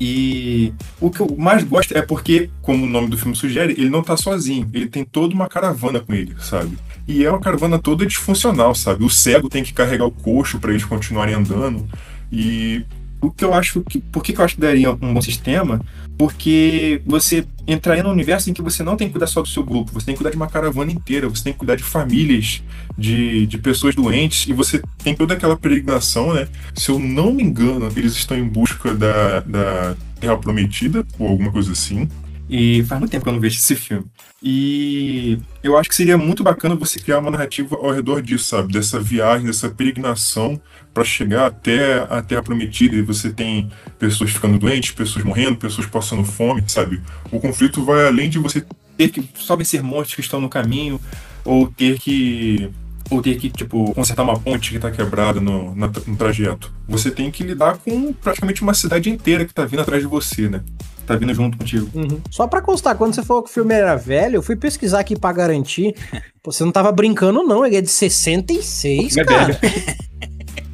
S4: E o que eu mais gosto é porque, como o nome do filme sugere, ele não tá sozinho. Ele tem toda uma caravana com ele, sabe? E é uma caravana toda disfuncional, sabe? O cego tem que carregar o coxo para eles continuarem andando. E O que eu acho que. Por que, que eu acho que daria um bom sistema? Porque você entraria num universo em que você não tem que cuidar só do seu grupo, você tem que cuidar de uma caravana inteira, você tem que cuidar de famílias, de, de pessoas doentes, e você tem toda aquela peregrinação, né? Se eu não me engano, eles estão em busca da, da Terra Prometida, ou alguma coisa assim. E faz muito tempo que eu não vejo esse filme. E eu acho que seria muito bacana você criar uma narrativa ao redor disso, sabe? Dessa viagem, dessa peregrinação para chegar até a Terra Prometida. E você tem pessoas ficando doentes, pessoas morrendo, pessoas passando fome, sabe? O conflito vai além de você ter que só vencer monstros que estão no caminho, ou ter que ou ter que, tipo, consertar uma ponte que tá quebrada no, na, no trajeto. Você tem que lidar com praticamente uma cidade inteira que tá vindo atrás de você, né? Tá vindo junto contigo.
S1: Uhum. Só pra constar, quando você falou que o filme era velho, eu fui pesquisar aqui pra garantir. Pô, você não tava brincando, não. Ele é de 66,
S4: É
S1: cara.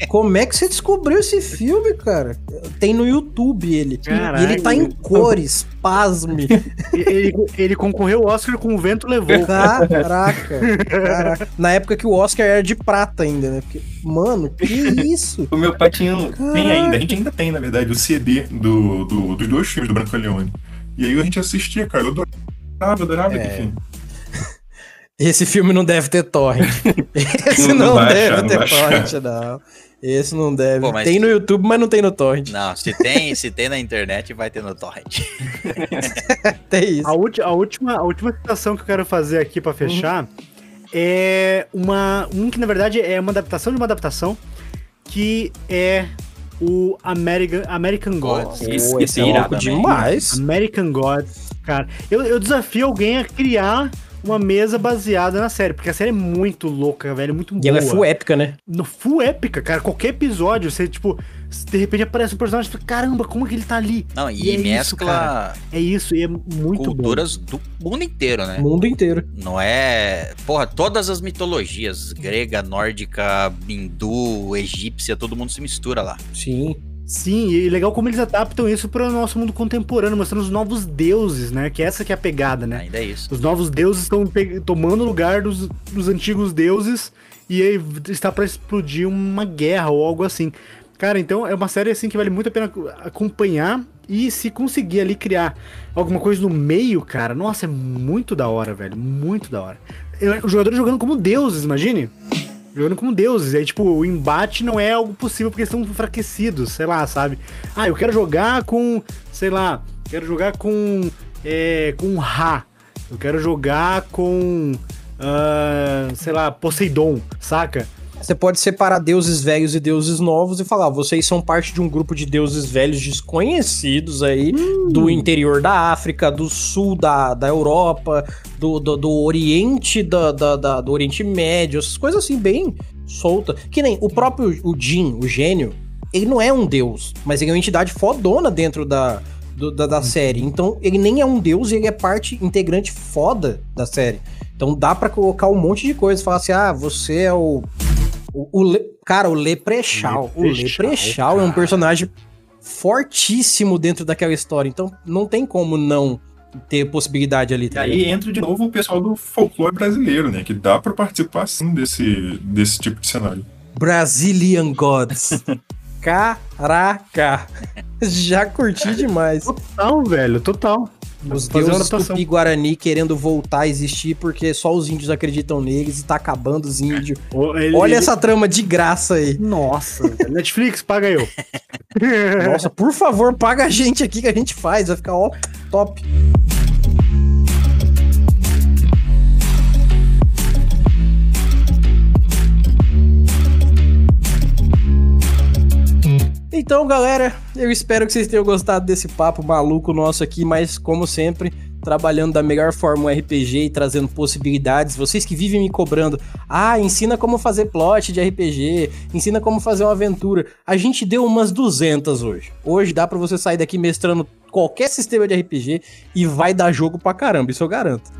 S1: Como é que você descobriu esse filme, cara? Tem no YouTube ele.
S3: Caralho.
S1: E ele tá em cores, pasme.
S3: ele, ele concorreu ao Oscar com o vento levou.
S1: Caraca, caraca. Na época que o Oscar era de prata ainda, né? Porque, mano, que isso?
S4: O meu pai tinha, tem ainda, a gente ainda tem, na verdade, o CD do, do- dos dois filmes do Branco Leone. E aí a gente assistia, cara. Eu adorava, adorava
S1: É.
S4: aquele filme.
S1: Esse filme não deve ter torrent. Esse
S4: Não-
S1: não,
S4: não
S1: deve
S4: achar, não
S1: ter
S4: achar.
S1: torrent, não. Esse não deve.
S2: Pô, mas-
S1: Tem no YouTube, mas não tem no torrent.
S2: Não, se tem, se tem na internet, vai ter no torrent.
S1: Tem isso.
S3: A, a última, a última citação que eu quero fazer aqui pra fechar é uma. Um que na verdade é uma adaptação de uma adaptação que é o American, American Gods.
S5: Esse-
S1: Pô,
S5: esse
S1: é
S5: é
S1: louco
S5: irado também.
S1: demais.
S3: American Gods, cara. Eu, eu desafio alguém a criar uma mesa baseada na série, porque a série é muito louca, velho, muito boa.
S1: E ela é full épica, né?
S3: No full épica, cara. Qualquer episódio, você, tipo, de repente aparece um personagem e fala, caramba, como é que ele tá ali?
S2: Não,
S3: E
S2: e,
S3: é isso,
S2: mescla
S3: cara. É isso, e é muito
S2: culturas do mundo inteiro, né?
S1: Mundo inteiro.
S2: Não é. Porra, todas as mitologias, grega, nórdica, hindu, egípcia, todo mundo se mistura lá.
S1: Sim.
S3: Sim, e legal como eles adaptam isso para o nosso mundo contemporâneo, mostrando os novos deuses, né? Que essa que é a pegada, né?
S2: Ainda é isso.
S3: Os novos deuses estão tomando o lugar dos, dos antigos deuses e aí está para explodir uma guerra ou algo assim. Cara, então é uma série assim que vale muito a pena acompanhar e se conseguir ali criar alguma coisa no meio, cara, nossa, é muito da hora, velho, muito da hora. Os jogadores jogando como deuses, imagine. Jogando como deuses. Aí, tipo, o embate não é algo possível porque eles estão enfraquecidos, sei lá, sabe? Ah, eu quero jogar com, sei lá, quero jogar com, é, com Ra. Eu quero jogar com, ah, sei lá, Poseidon, saca?
S1: Você pode separar deuses velhos e deuses novos e falar, "Ah, vocês são parte de um grupo de deuses velhos desconhecidos aí, do interior da África, do sul da, da Europa, do, do, do Oriente, da, da- da- do Oriente Médio, essas coisas assim, bem solta. Que nem o próprio o Jin, o gênio, ele não é um deus, mas ele é uma entidade fodona dentro da, do- da, da série. Então, ele nem é um deus, ele é parte integrante foda da série. Então dá pra colocar um monte de coisa, falar assim, ah, você é o o, o Le- cara, o Leprechaun. O
S3: Leprechaun
S1: é um personagem fortíssimo dentro daquela história. Então não tem como não ter possibilidade ali.
S4: E
S1: Tá
S4: aí
S1: ligado?
S4: entra de novo o pessoal do folclore brasileiro, né? Que dá pra participar sim desse, desse tipo de cenário.
S1: Brazilian Gods. Caraca! Já curti demais.
S3: Total, velho, total.
S1: Os deuses. Tupi-Guarani querendo voltar a existir porque só os índios acreditam neles e tá acabando os índios.
S3: Ele-
S1: Olha
S3: ele-
S1: essa trama de graça aí.
S3: Nossa. Netflix, paga eu.
S1: Nossa, por favor, paga a gente aqui que a gente faz. Vai ficar, ó, top. Então, galera, eu espero que vocês tenham gostado desse papo maluco nosso aqui, mas como sempre, trabalhando da melhor forma o RPG e trazendo possibilidades. Vocês que vivem me cobrando, ah, ensina como fazer plot de RPG, ensina como fazer uma aventura. A gente deu umas 200 hoje. Hoje dá pra você sair daqui mestrando qualquer sistema de RPG e vai dar jogo pra caramba, isso eu garanto.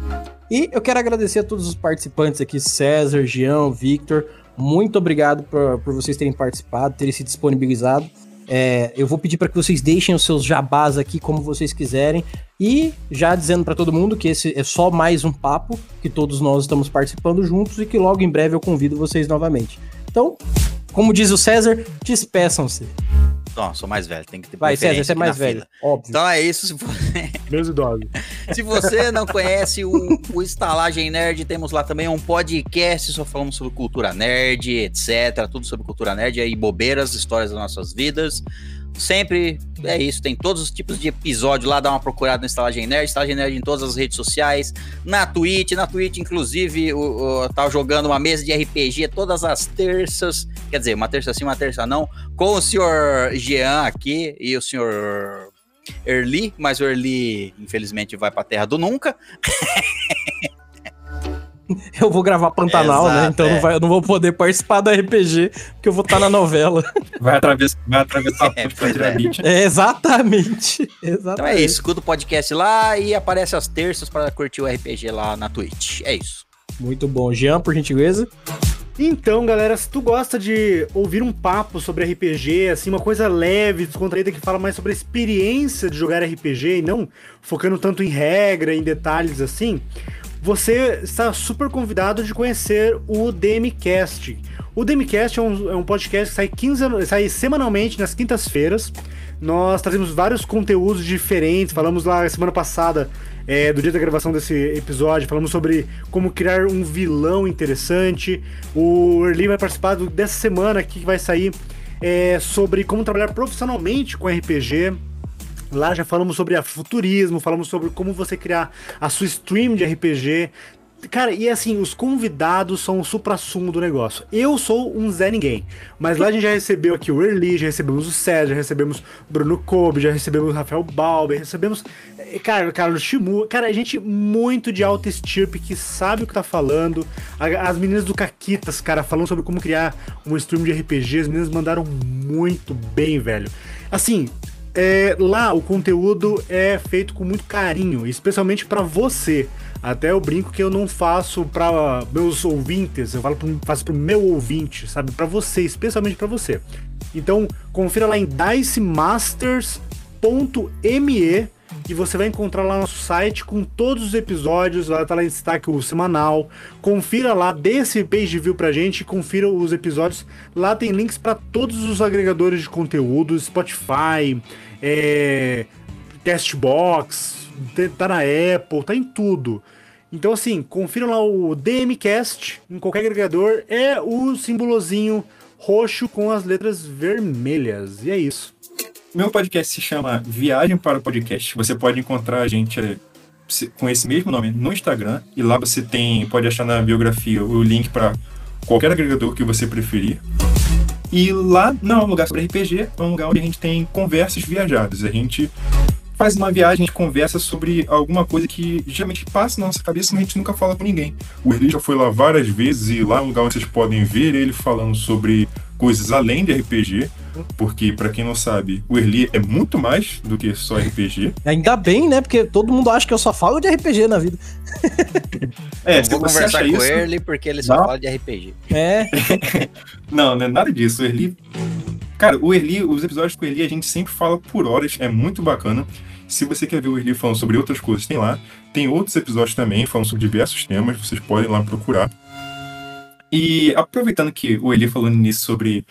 S1: E eu quero agradecer a todos os participantes aqui, César, Jean, Victor. Muito obrigado por, por vocês terem participado, terem se disponibilizado. É, eu vou pedir para que vocês deixem os seus jabás aqui como vocês quiserem. E já dizendo para todo mundo que esse é só mais um papo, que todos nós estamos participando juntos e que logo em breve eu convido vocês novamente. Então, como diz o César, despeçam-se.
S2: Não, sou mais velho, tem que ter
S1: Vai, César, você é mais velho.
S2: fila.
S1: Óbvio.
S2: Então é isso. Se você,
S3: Meus idosos.
S2: se você não conhece o, o Estalagem Nerd, temos lá também um podcast, só falamos sobre cultura nerd, etc. Tudo sobre cultura nerd e bobeiras, histórias das nossas vidas. Sempre é isso, tem todos os tipos de episódio lá, dá uma procurada no Estalagem Nerd, Estalagem Nerd em todas as redes sociais, na Twitch, na Twitch, inclusive, o, o, tava jogando uma mesa de RPG todas as terças, quer dizer, uma terça sim, uma terça não, com o senhor Jean aqui e o senhor Erli, mas o Erli, infelizmente, vai pra terra do nunca.
S1: Eu vou gravar Pantanal, né?
S2: Exato,
S1: Então
S2: é.
S1: não, vai- eu não vou poder participar do RPG, porque eu vou estar na novela.
S4: Vai atravessar, vai atravessar a
S2: É,
S4: ponte pra
S2: pois
S4: tirar
S2: é.
S4: beat.
S1: É, exatamente. Exatamente.
S2: Então é isso, escuta o podcast lá e aparece às terças para curtir o RPG lá na Twitch. É isso.
S1: Muito bom. Jean, por gentileza.
S3: Então, galera, se tu gosta de ouvir um papo sobre RPG, assim, uma coisa leve, descontraída, que fala mais sobre a experiência de jogar RPG e não focando tanto em regra, em detalhes assim, você está super convidado de conhecer o DMCast. O DMCast é um, é um podcast que sai, 15, sai semanalmente nas quintas-feiras. Nós trazemos vários conteúdos diferentes. Falamos lá semana passada, é, do dia da gravação desse episódio, falamos sobre como criar um vilão interessante. O Erli vai participar dessa semana aqui que vai sair é, sobre como trabalhar profissionalmente com RPG. Lá já falamos sobre futurismo, falamos sobre como você criar a sua stream de RPG. Cara, e assim, os convidados são o supra-sumo do negócio. Eu sou um Zé Ninguém, mas lá a gente já recebeu aqui o Erli, já recebemos o César, já recebemos Bruno Kobe, já recebemos o Rafael Balber, recebemos, eh, cara, Carlos Shimu, cara, gente muito de alta estirpe que sabe o que tá falando. As meninas do Caquitas, cara, falando sobre como criar um stream de RPG, as meninas mandaram muito bem, velho. Assim, é, lá o conteúdo é feito com muito carinho, especialmente pra você. Até eu brinco que eu não faço pra meus ouvintes, eu falo pro, faço pro meu ouvinte, sabe? Pra você, especialmente pra você. Então, confira lá em dicemasters.me e você vai encontrar lá nosso site com todos os episódios, lá tá lá em destaque o semanal. Confira lá, dê esse page view pra gente, confira os episódios. Lá tem links pra todos os agregadores de conteúdo, Spotify, é, Castbox, te- tá na Apple, tá em tudo. Então assim, confira lá o DMcast em qualquer agregador, é o símbolozinho roxo com as letras vermelhas. E é isso.
S4: Meu podcast se chama Viagem para o Podcast. Você pode encontrar a gente se- com esse mesmo nome no Instagram. E lá você tem, pode achar na biografia o link para qualquer agregador que você preferir. E lá não é um lugar sobre RPG, é um lugar onde a gente tem conversas viajadas. A gente faz uma viagem, a gente conversa sobre alguma coisa que geralmente passa na nossa cabeça, mas a gente nunca fala com ninguém. O Erli já foi lá várias vezes e lá é um lugar onde vocês podem ver ele falando sobre coisas além de RPG, porque para quem não sabe, o Erli é muito mais do que só RPG.
S1: Ainda bem, né? Porque todo mundo acha que eu só falo de RPG na vida.
S4: É,
S2: Eu
S4: se
S2: vou conversar com
S4: isso,
S2: ele porque ele só
S4: Não.
S2: fala de RPG.
S1: É.
S4: Não, não é nada disso. O Erli. Cara, o Erli, os episódios com o Erli a gente sempre fala por horas, é muito bacana. Se você quer ver o Erli falando sobre outras coisas, tem lá. Tem outros episódios também falando sobre diversos temas, vocês podem lá procurar. E aproveitando que o Erli falando nisso sobre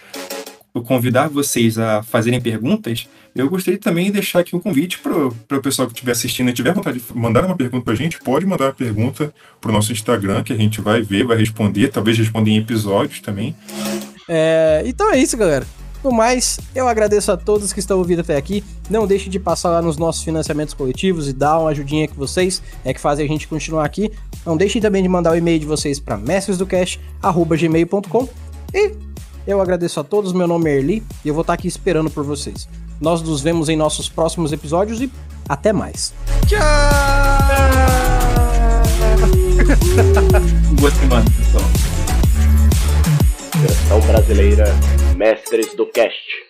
S4: convidar vocês a fazerem perguntas, eu gostaria também de deixar aqui um convite para o pessoal que estiver assistindo e tiver vontade de mandar uma pergunta para a gente, pode mandar a pergunta para o nosso Instagram, que a gente vai ver, vai responder, talvez responder em episódios também.
S1: É, então é isso, galera. No mais, eu agradeço a todos que estão ouvindo até aqui. Não deixe de passar lá nos nossos financiamentos coletivos e dar uma ajudinha que vocês é que fazem a gente continuar aqui. Não deixem também de mandar o e-mail de vocês para mestresdocast@gmail.com. E eu agradeço a todos. Meu nome é Erli e eu vou estar aqui esperando por vocês. Nós nos vemos em nossos próximos episódios e até mais.
S4: Boa semana, pessoal.
S5: Versão brasileira Mestres do Cast.